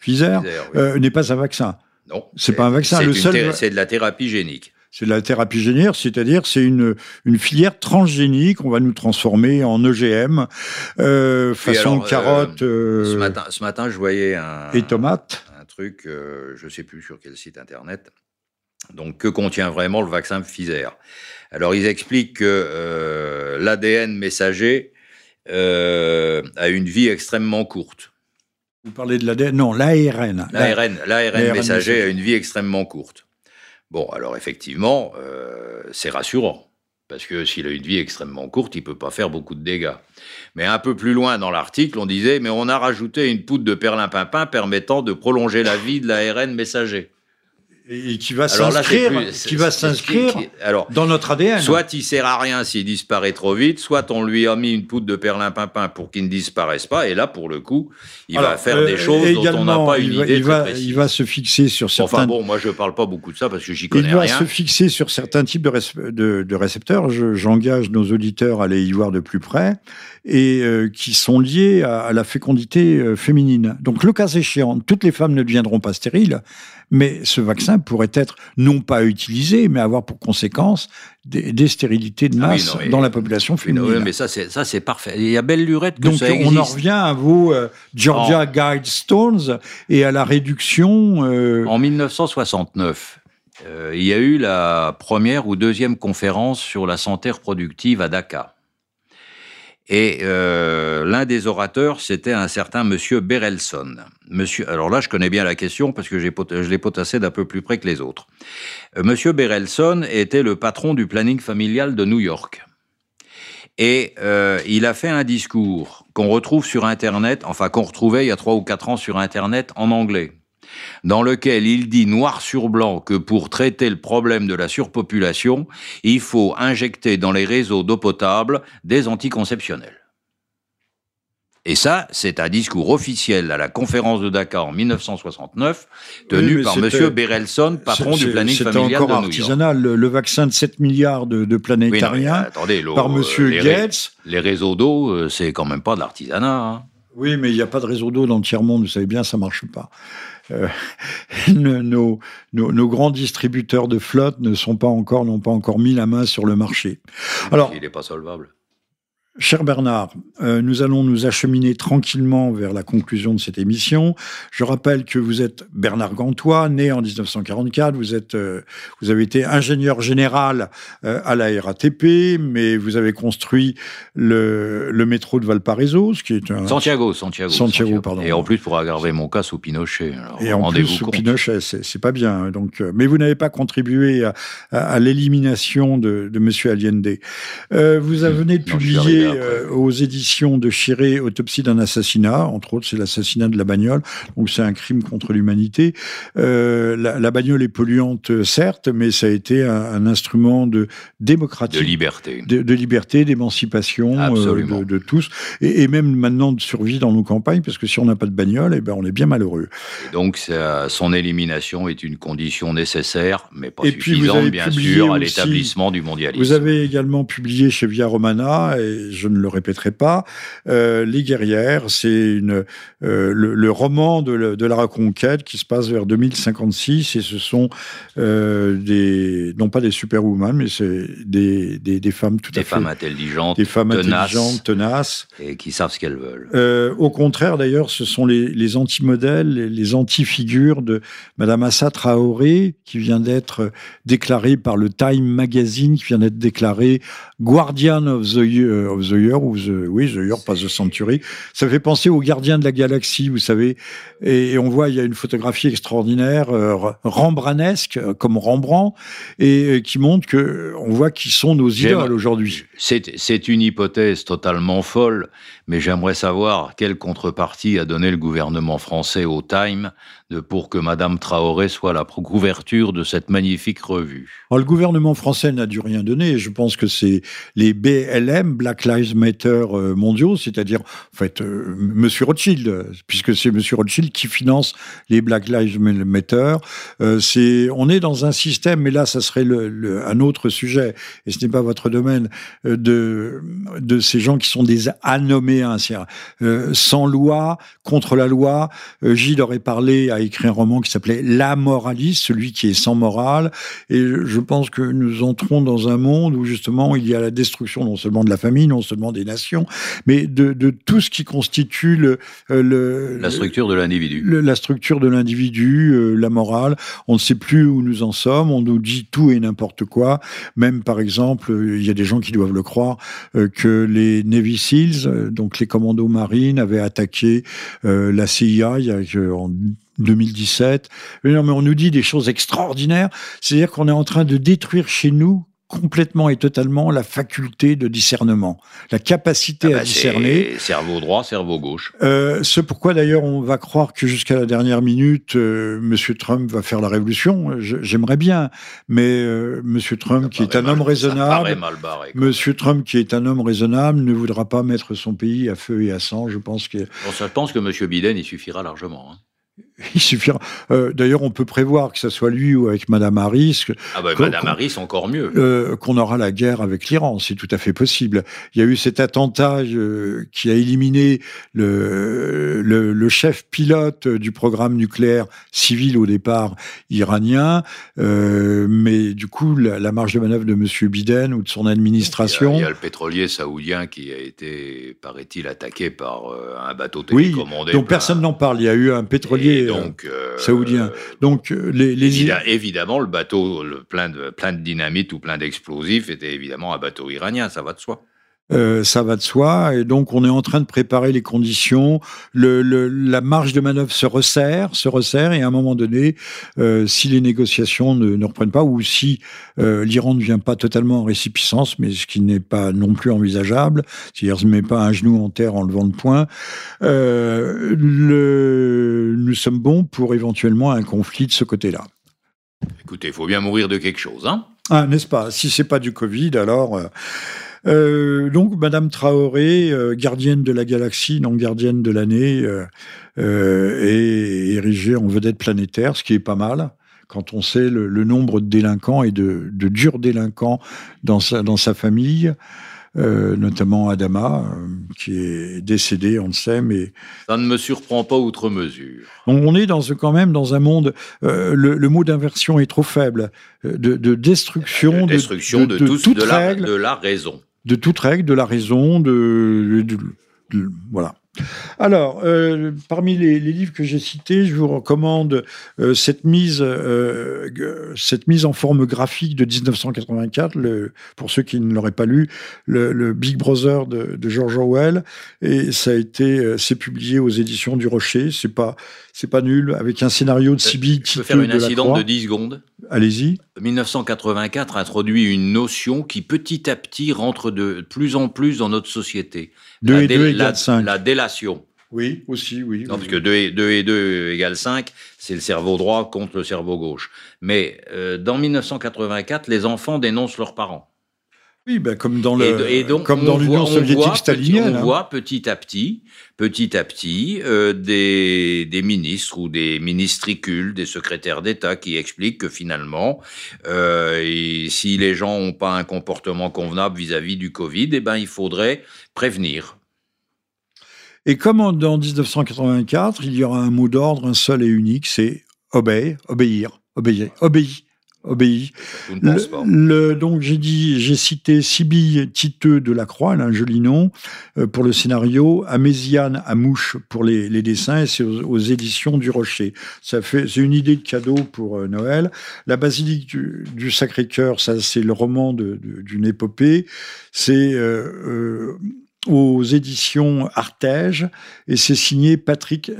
Pfizer, oui. euh, n'est pas un vaccin. non, c'est pas un vaccin, thé- c'est de la thérapie génique. C'est de la thérapie génière, c'est-à-dire c'est une, une filière transgénique. On va nous transformer en EGM, euh, façon alors, euh, carotte euh, Ce matin, ce matin, je voyais un, et tomate. un truc, euh, je sais plus sur quel site internet. Donc, que contient vraiment le vaccin Pfizer? Alors, ils expliquent que l'ADN messager a une vie extrêmement courte. Vous parlez de l'ADN Non, l'ARN. L'ARN, l'ARN messager. a une vie extrêmement courte. Bon, alors effectivement, euh, c'est rassurant. Parce que s'il a une vie extrêmement courte, il peut pas faire beaucoup de dégâts. Mais un peu plus loin dans l'article, on disait, mais on a rajouté une poudre de perlimpinpin permettant de prolonger la vie de l'ARN messager. Et qui va s'inscrire, qui va s'inscrire dans notre ADN. soit il sert à rien s'il disparaît trop vite, soit on lui a mis une poudre de perlimpinpin pour qu'il ne disparaisse pas. Et là, pour le coup, il va faire euh, des choses dont on n'a pas une il va, idée il va, il va se fixer sur certains. Enfin bon, moi je parle pas beaucoup de ça parce que j'y il connais va rien. se fixer sur certains types de, res- de- de récepteurs. Je- J'engage nos auditeurs à aller y voir de plus près et euh, qui sont liés à, à la fécondité euh, féminine. Donc, le cas échéant, toutes les femmes ne deviendront pas stériles, mais ce vaccin pourrait être non pas utilisé, mais avoir pour conséquence des, des stérilités de Ah oui, masse non, dans la population féminine. non, oui, mais ça c'est ça c'est parfait. Il y a belle lurette que Donc ça on en revient à vos euh, Georgia Guidestones et à la réduction. euh, En 1969, euh, il y a eu la première ou deuxième conférence sur la santé reproductive à Dakar. Et euh, l'un des orateurs, c'était un certain Monsieur Berelson. Monsieur, alors là, je connais bien la question parce que je l'ai potassé d'un peu plus près que les autres. Euh, Monsieur Berelson était le patron du planning familial de New York. Et euh, il a fait un discours qu'on retrouve sur Internet, enfin qu'on retrouvait il y a trois ou quatre ans sur Internet en anglais, dans lequel il dit noir sur blanc que pour traiter le problème de la surpopulation, il faut injecter dans les réseaux d'eau potable des anticonceptionnels. Et ça, c'est un discours officiel à la conférence de Dakar en 1969, tenu Oui, par c'était- Monsieur Berelson, patron du planning C'était familial encore de artisanal. Le, le vaccin de 7 milliards de, de Oui, non, mais, planétariens attendez, par euh, les, ré- Gates. les réseaux d'eau, euh, c'est quand même pas de l'artisanat. hein. Oui, mais il n'y a pas de réseau d'eau dans le tiers-monde, vous savez bien, ça marche pas. Euh, nos, nos grands distributeurs de flotte ne sont pas encore, n'ont pas encore mis la main sur le marché. Alors, il n'est pas solvable. Cher Bernard, euh, nous allons nous acheminer tranquillement vers la conclusion de cette émission. Je rappelle que vous êtes Bernard Gantois, né en 1944. Vous êtes, euh, vous avez été ingénieur général euh, à la RATP, mais vous avez construit le, le métro de Valparaiso, ce qui est un Santiago, Santiago. Santiago, pardon. Et en plus, pour aggraver mon cas sous Pinochet. Alors, Et en plus, sous compte. Pinochet, c'est pas bien. hein. Donc, mais vous n'avez pas contribué à, à- à l'élimination de, de Monsieur Allende. Vous venez de publier euh, aux éditions de Chiré Autopsie d'un assassinat. Entre autres, c'est l'assassinat de la bagnole. Donc, c'est un crime contre l'humanité. Euh, la, la bagnole est polluante, certes, mais ça a été un, un instrument de De démocratique. liberté. De, de liberté, d'émancipation euh, de, de tous, et, et même maintenant de survie dans nos campagnes, parce que si on n'a pas de bagnole, eh ben on est bien malheureux. Et donc, ça- son élimination est une condition nécessaire, mais pas Et puis, vous suffisante, avez bien sûr, à l'établissement du mondialisme. Vous avez également publié chez Via Romana, et je ne le répéterai pas. Euh, les guerrières, c'est une euh, le, roman de, la reconquête qui se passe vers 2056 et ce sont euh, des non pas des superwoman mais c'est des, des, femmes tout à fait femmes intelligentes, des femmes tenaces, intelligentes, tenaces et qui savent ce qu'elles veulent. au contraire, d'ailleurs, ce sont les, les anti-modèles, les, les anti-figures de Madame Assa Traoré qui vient d'être déclarée par le Time Magazine, qui vient d'être déclarée Guardian of the Year, of the year ou the, oui, the Year, pas the Century. Ça fait penser aux gardiens de la galaxie, vous savez. Et, on voit, il y a une photographie extraordinaire, euh, rembranesque, euh, comme Rembrandt, et euh, qui montre que, on voit qui sont nos idoles aujourd'hui. C'est une hypothèse totalement folle, mais j'aimerais savoir quelle contrepartie a donné le gouvernement français au Time pour que Madame Traoré soit la couverture de cette magnifique revue. Le gouvernement français n'a dû rien donner. Je pense que c'est les BLM, Black Lives Matter euh, mondiaux, c'est-à-dire en fait euh, Monsieur Rothschild, puisque c'est Monsieur Rothschild qui finance les Black Lives Matter. Euh, c'est, on est dans un système, mais là, ça serait un autre sujet, et ce n'est pas votre domaine, de de ces gens qui sont des anoméens, sans loi, contre la loi. Gilles aurait parlé a écrit un roman qui s'appelait La moraliste, celui qui est sans morale. Et je pense que nous entrons dans un monde où justement il y a la destruction non seulement de la famille, non seulement des nations, mais de, tout ce qui constitue le, euh, le la structure de l'individu. La structure de l'individu, euh, la morale. On ne sait plus où nous en sommes. On nous dit tout et n'importe quoi. Même par exemple, il y a des gens qui doivent le croire euh, que les Navy Seals, donc les commandos marines, avaient attaqué la CIA en 2017. Mais non, mais on nous dit des choses extraordinaires. C'est-à-dire qu'on est en train de détruire chez nous complètement et totalement la faculté de discernement, la capacité ah à bah, discerner. Cerveau droit, cerveau gauche. Euh, ce pourquoi d'ailleurs on va croire que jusqu'à la dernière minute, euh, Monsieur Trump va faire la révolution. J'aimerais bien, mais euh, Monsieur Trump, qui est un homme raisonnable, Monsieur Trump, qui est un homme raisonnable, ne voudra pas mettre son pays à feu et à sang. Je pense que. je pense que Monsieur Biden, il suffira largement. Hein. Il suffira. Euh, d'ailleurs, on peut prévoir que ce soit lui ou avec Madame Harris. Ah bah, Madame Harris, encore mieux. Euh, qu'on aura la guerre avec l'Iran, c'est tout à fait possible. Il y a eu cet attentat euh, qui a éliminé le, le, chef pilote du programme nucléaire civil au départ iranien, mais du coup, la, marge de manœuvre de Monsieur Biden ou de son administration. Il y a, le pétrolier saoudien qui a été, paraît-il, attaqué par un bateau télécommandé. Oui, dont personne n'en parle. Il y a eu un pétrolier euh, donc, euh, saoudien. Donc, euh, les, les... Évidemment, le bateau le plein, de, plein de dynamite ou plein d'explosifs était évidemment un bateau iranien, ça va de soi. Euh, ça va de soi. Et donc, on est en train de préparer les conditions. Le, la marge de manœuvre se resserre, se resserre, et à un moment donné, euh, si les négociations ne, ne, reprennent pas, ou si euh, l'Iran ne vient pas totalement en récipicence, mais ce qui n'est pas non plus envisageable, c'est-à-dire ne met pas un genou en terre en levant le poing, le, nous sommes bons pour éventuellement un conflit de ce côté-là. Écoutez, il faut bien mourir de quelque chose, hein? Ah, n'est-ce pas? Si c'est pas du Covid, alors... Euh, donc, Madame Traoré, euh, gardienne de la galaxie, non gardienne de l'année, euh, est érigée en vedette planétaire, ce qui est pas mal quand on sait le, nombre de délinquants et de, durs délinquants dans sa, dans sa famille. notamment Adama, qui est décédé, on le sait, mais... Ça ne me surprend pas outre mesure. On est dans quand même dans un monde, le, mot d'inversion est trop faible, de, destruction, de, destruction de, toute règle, de la raison de toute règle, de la raison, de, voilà. Alors, euh, parmi les, livres que j'ai cités, je vous recommande euh, cette, mise, euh, cette mise en forme graphique de 1984, le, pour ceux qui ne l'auraient pas lu, le, Big Brother de, de, George Orwell, et ça a été, c'est publié aux éditions du Rocher. C'est pas, c'est pas nul, avec un scénario de Sibyl. Je peux faire une incidente de 10 secondes? Allez-y. 1984 introduit une notion qui petit à petit rentre de plus en plus dans notre société. 2 et 2 égale 5. La délation. Oui, aussi, oui. Non, parce que 2 et 2, et 2 égale 5, c'est le cerveau droit contre le cerveau gauche. Mais euh, dans 1984, les enfants dénoncent leurs parents. Oui, ben comme dans le, comme dans l'Union soviétique stalinienne. On hein. voit petit à petit, petit à petit, euh, des, des, ministres ou des ministricules, des secrétaires d'État qui expliquent que finalement, euh, et si les gens n'ont pas un comportement convenable vis-à-vis du Covid, eh ben il faudrait prévenir. Et comme en, 1984, il y aura un mot d'ordre, un seul et unique, c'est obéir, obéir, obéir, obéir obéi. Le, donc j'ai dit, j'ai cité Sibylle Titeux de la Croix, elle a un joli nom euh, pour le scénario, Améziane Amouche pour les, les dessins, et c'est aux, éditions du Rocher. Ça fait, c'est une idée de cadeau pour euh, Noël. La basilique du, Sacré-Cœur, ça c'est le roman d'une épopée. C'est euh, aux éditions Artege et c'est signé Patrick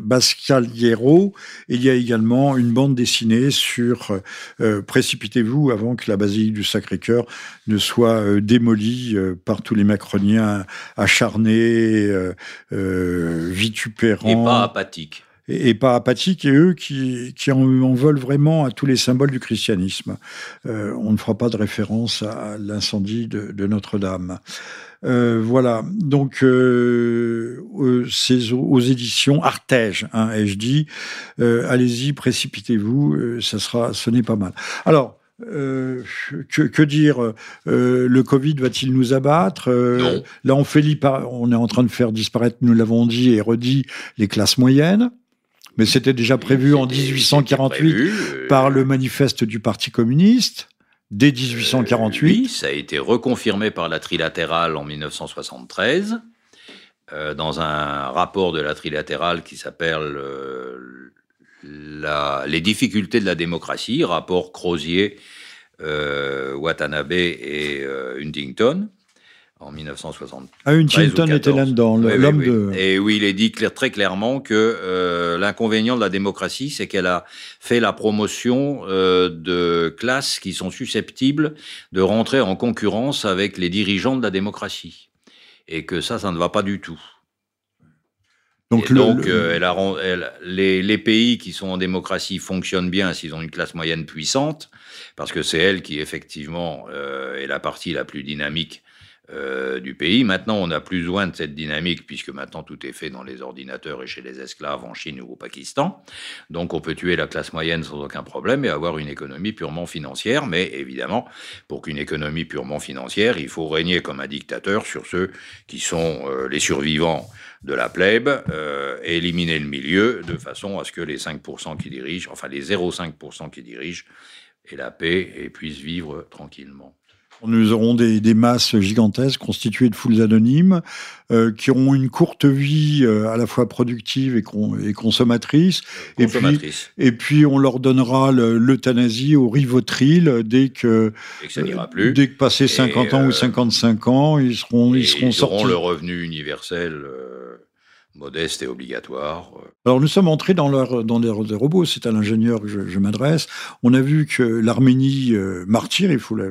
Bascaliero. Il y a également une bande dessinée sur euh, Précipitez-vous avant que la basilique du Sacré-Cœur ne soit euh, démolie euh, par tous les macroniens acharnés, vitupérants. Et pas apathiques et, pas apathiques, et eux qui, qui en, veulent vraiment à tous les symboles du christianisme. on ne fera pas de référence à l'incendie de, de Notre-Dame. Euh, voilà, donc euh, euh, c'est aux, éditions Artege, hein, ai-je dit. Allez-y, précipitez-vous, ça sera, ce n'est pas mal. Alors. que, dire Le Covid va-t-il nous abattre Là, on, fait on est en train de faire disparaître, nous l'avons dit et redit, les classes moyennes. Mais c'était déjà prévu en 1848 par le manifeste du Parti communiste dès 1848. oui, ça a été reconfirmé par la trilatérale en 1973, euh, dans un rapport de la trilatérale qui s'appelle euh, Les difficultés de la démocratie, rapport Crozier, euh, Watanabe et Huntington en 1960. Ah, Huntington était là-dedans, l'homme de... Et oui, il est dit très clairement que euh, l'inconvénient de la démocratie, c'est qu'elle a fait la promotion euh, de classes qui sont susceptibles de rentrer en concurrence avec les dirigeants de la démocratie. Et que ça, ça ne va pas du tout. Donc, donc euh, elle les, les, pays qui sont en démocratie fonctionnent bien s'ils ont une classe moyenne puissante, parce que c'est elle qui, effectivement, est la partie la plus dynamique euh, du pays. Maintenant, on n'a plus besoin de cette dynamique puisque maintenant tout est fait dans les ordinateurs et chez les esclaves en Chine ou au Pakistan. Donc on peut tuer la classe moyenne sans aucun problème et avoir une économie purement financière. Mais évidemment, pour qu'une économie purement financière, il faut régner comme un dictateur sur ceux qui sont euh, les survivants de la plèbe euh, et éliminer le milieu de façon à ce que les 5% qui dirigent, enfin les 0,5% qui dirigent, aient la paix et puissent vivre tranquillement. Nous aurons des, masses gigantesques constituées de foules anonymes euh, qui auront une courte vie euh, à la fois productive et, consommatrice. Et puis, et puis, on leur donnera l'euthanasie au rivotril dès que, ça n'ira plus. dès que passé 50 ans ou 55 euh, ans, ils seront, ils seront ils sortis. auront le revenu universel modeste et obligatoire. Alors nous sommes entrés dans leur dans des robots. C'est à l'ingénieur que je, m'adresse. On a vu que l'Arménie martyre, il faut la,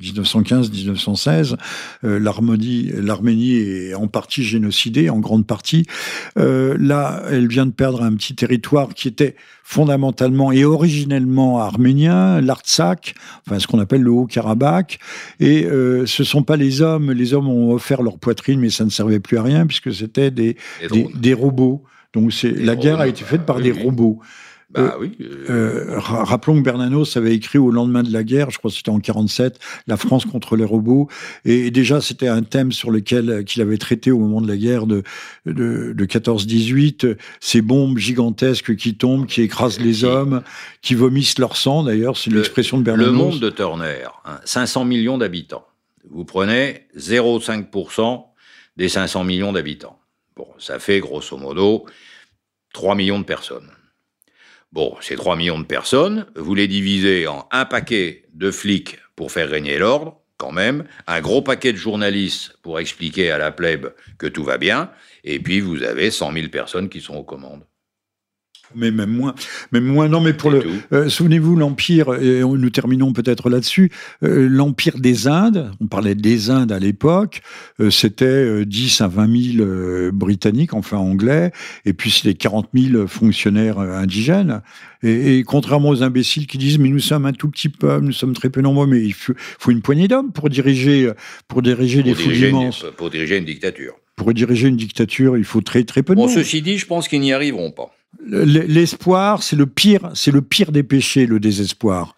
1915-1916, euh, l'Arménie est en partie génocidée, en grande partie. Euh, là, elle vient de perdre un petit territoire qui était fondamentalement et originellement arménien, l'Artsakh, enfin ce qu'on appelle le Haut-Karabakh. Et euh, ce sont pas les hommes, les hommes ont offert leur poitrine, mais ça ne servait plus à rien puisque c'était des, des, robots. Donc la guerre a été faite par des robots. Bah oui. Euh, rappelons que Bernanos avait écrit au lendemain de la guerre, je crois que c'était en 47, La France contre les robots. Et, déjà, c'était un thème sur lequel qu'il avait traité au moment de la guerre de, de, de 14-18. Ces bombes gigantesques qui tombent, qui écrasent les hommes, qui vomissent leur sang, d'ailleurs, c'est l'expression de Bernanos. Le monde de Turner, 500 hein, millions d'habitants. Vous prenez 0,5% des 500 millions d'habitants. Bon, ça fait grosso modo 3 millions de personnes. Bon, ces 3 millions de personnes, vous les divisez en un paquet de flics pour faire régner l'ordre, quand même, un gros paquet de journalistes pour expliquer à la plèbe que tout va bien, et puis vous avez 100 000 personnes qui sont aux commandes. Mais même moins. Même moins. Non, mais pour le. Euh, souvenez-vous, l'Empire, et nous terminons peut-être là-dessus, euh, l'Empire des Indes, on parlait des Indes à l'époque, euh, c'était 10 à 20 000 Britanniques, enfin anglais, et puis c'était 40 000 fonctionnaires indigènes. Et, contrairement aux imbéciles qui disent, mais nous sommes un tout petit peuple, nous sommes très peu nombreux, mais il faut, une poignée d'hommes pour diriger, pour diriger des foules immenses. Pour diriger une dictature. Pour diriger une dictature, il faut très très peu de bon, Ceci dit, je pense qu'ils n'y arriveront pas. L'espoir, c'est le pire, c'est le pire des péchés, le désespoir.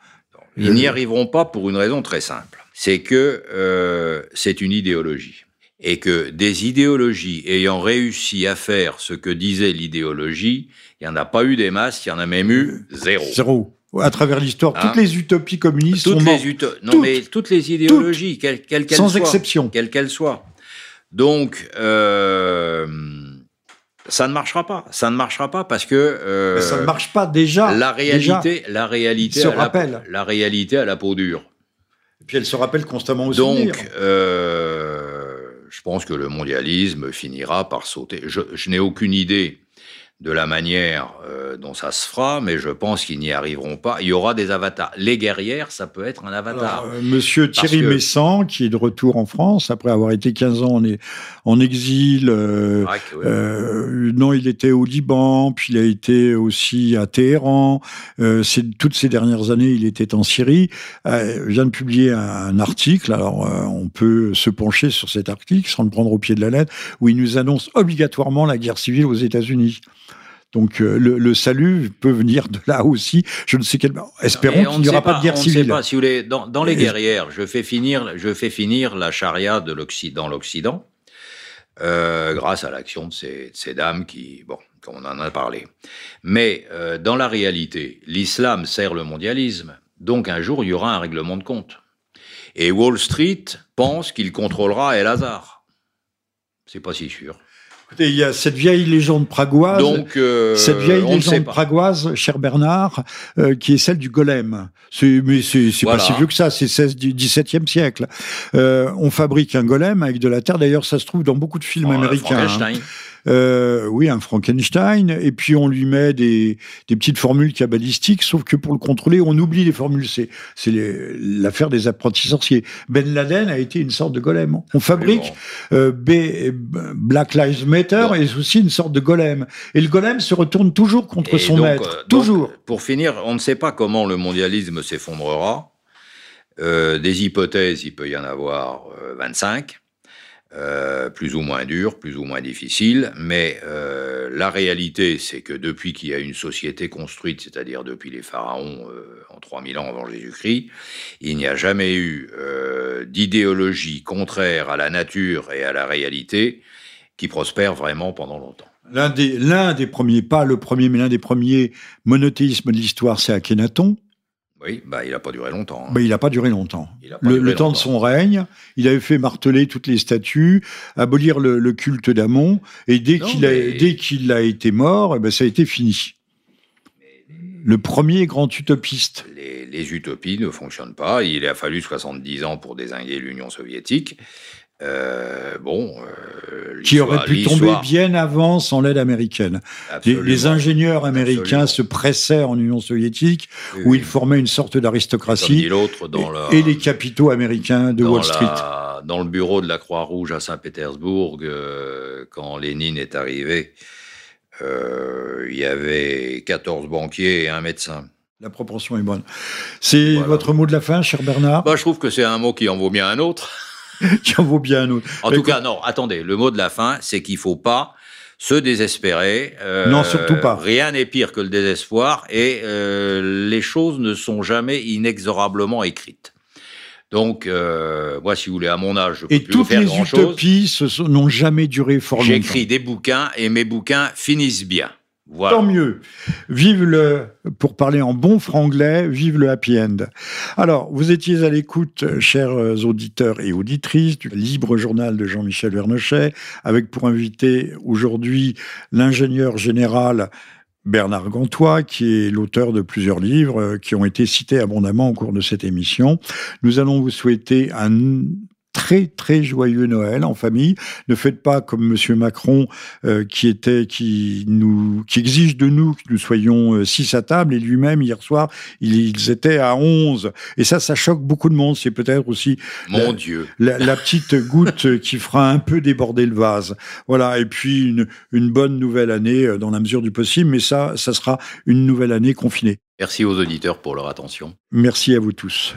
Ils n'y arriveront pas pour une raison très simple. C'est que euh, c'est une idéologie. Et que des idéologies ayant réussi à faire ce que disait l'idéologie, il n'y en a pas eu des masses, il y en a même eu zéro. Zéro. À travers l'histoire, toutes hein les utopies communistes toutes sont les Non, mais toutes les idéologies, quelles qu'elles soient. Sans exception. Quelles qu'elles soient. Donc, euh, ça ne marchera pas. Ça ne marchera pas parce que euh, ça ne marche pas déjà. La réalité, la réalité, se rappelle. La, la, réalité à la peau dure. Et puis elle se rappelle constamment au Donc, euh, je pense que le mondialisme finira par sauter. Je, je n'ai aucune idée de la manière euh, dont ça se fera, mais je pense qu'ils n'y arriveront pas. Il y aura des avatars. Les guerrières, ça peut être un avatar. Euh, monsieur Thierry Messant, qui est de retour en France, après avoir été 15 ans en, en exil, euh, non, il était au Liban, puis il a été aussi à Téhéran. toutes ces dernières années, il était en Syrie. vient de publier un, article, alors on peut se pencher sur cet article sans le prendre au pied de la lettre, où il nous annonce obligatoirement la guerre civile aux États-Unis. Donc euh, le, salut peut venir de là aussi. Je ne sais quel. Espérons qu'il n'y aura pas, de guerre civile. Ne sait pas, si vous voulez, dans, les guerrières, je fais finir, je fais finir la charia de l'Occident, l'Occident, euh, grâce à l'action de ces, dames qui, bon, comme on en a parlé. Mais euh, dans la réalité, l'islam sert le mondialisme. Donc un jour, il y aura un règlement de compte. Et Wall Street pense qu'il contrôlera El Hazard. C'est pas si sûr il y a cette vieille légende pragoise. Donc, euh, cette vieille légende pragoise, cher Bernard, euh, qui est celle du golem. Mais c'est pas si vieux que ça, c'est 16 XVIIe siècle. Euh, on fabrique un golem avec de la terre. D'ailleurs, ça se trouve dans beaucoup de films oh, américains. Hein. Euh, oui, un Frankenstein, et puis on lui met des, des petites formules cabalistiques, sauf que pour le contrôler, on oublie les formules. C'est, c'est l'affaire des apprentis sorciers. Ben Laden a été une sorte de golem. On fabrique euh, Black Lives Matter est aussi une sorte de golem. Et le golem se retourne toujours contre son maître. Euh, toujours. pour finir, on ne sait pas comment le mondialisme s'effondrera. Des hypothèses, il peut y en avoir 25. Euh, plus ou moins dur, plus ou moins difficile, mais euh, la réalité, c'est que depuis qu'il y a une société construite, c'est-à-dire depuis les pharaons euh, en 3000 ans avant Jésus-Christ, il n'y a jamais eu d'idéologie contraire à la nature et à la réalité qui prospère vraiment pendant longtemps. L'un des, l'un des premiers, pas le premier, mais l'un des premiers monothéismes de l'histoire, c'est Akhenaton. Oui, bah, il n'a pas duré longtemps. Hein. il n'a pas duré longtemps. le, temps de son règne, il avait fait marteler toutes les statues, abolir le, culte d'Amon, et dès qu'il a, a été mort, ben, ça a été fini. Le premier grand utopiste. Les, les, utopies ne fonctionnent pas. Il a fallu 70 ans pour désinguer l'Union soviétique. Euh, bon, euh, qui aurait pu tomber bien avant sans l'aide américaine. Les, ingénieurs américains se pressaient en Union soviétique, où ils formaient une sorte d'aristocratie, et, et, les capitaux américains de Wall Street. Dans le bureau de la Croix-Rouge à Saint-Pétersbourg, euh, quand Lénine est arrivé, il y avait 14 banquiers et un médecin. La proportion est bonne. C'est votre mot de la fin, cher Bernard? Bah, Je trouve que c'est un mot qui en vaut bien un autre. qui en vaut bien un autre. En tout cas, non, attendez, le mot de la fin, c'est qu'il faut pas se désespérer. Euh, non, surtout pas. Rien n'est pire que le désespoir et euh, les choses ne sont jamais inexorablement écrites. Donc, euh, moi, si vous voulez, à mon âge, je peux et plus faire toutes les utopies n'ont jamais duré fort longtemps. J'écris des bouquins et mes bouquins finissent bien. Tant mieux. Vive le, pour parler en bon franglais, vive le happy end. Alors, vous étiez à l'écoute, chers auditeurs et auditrices, du libre journal de Jean-Michel Vernochet, avec pour invité aujourd'hui l'ingénieur général Bernard Gantois, qui est l'auteur de plusieurs livres euh, qui ont été cités abondamment au cours de cette émission. Nous allons vous souhaiter un très très joyeux Noël en famille. Ne faites pas comme Monsieur Macron euh, qui était qui nous qui exige de nous que nous soyons 6 à table et lui-même hier soir ils, étaient à 11 et ça ça choque beaucoup de monde. C'est peut-être aussi mon la, Dieu la, petite goutte qui fera un peu déborder le vase. Voilà et puis une, une bonne nouvelle année dans la mesure du possible, mais ça ça sera une nouvelle année confinée. Merci aux auditeurs pour leur attention. Merci à vous tous.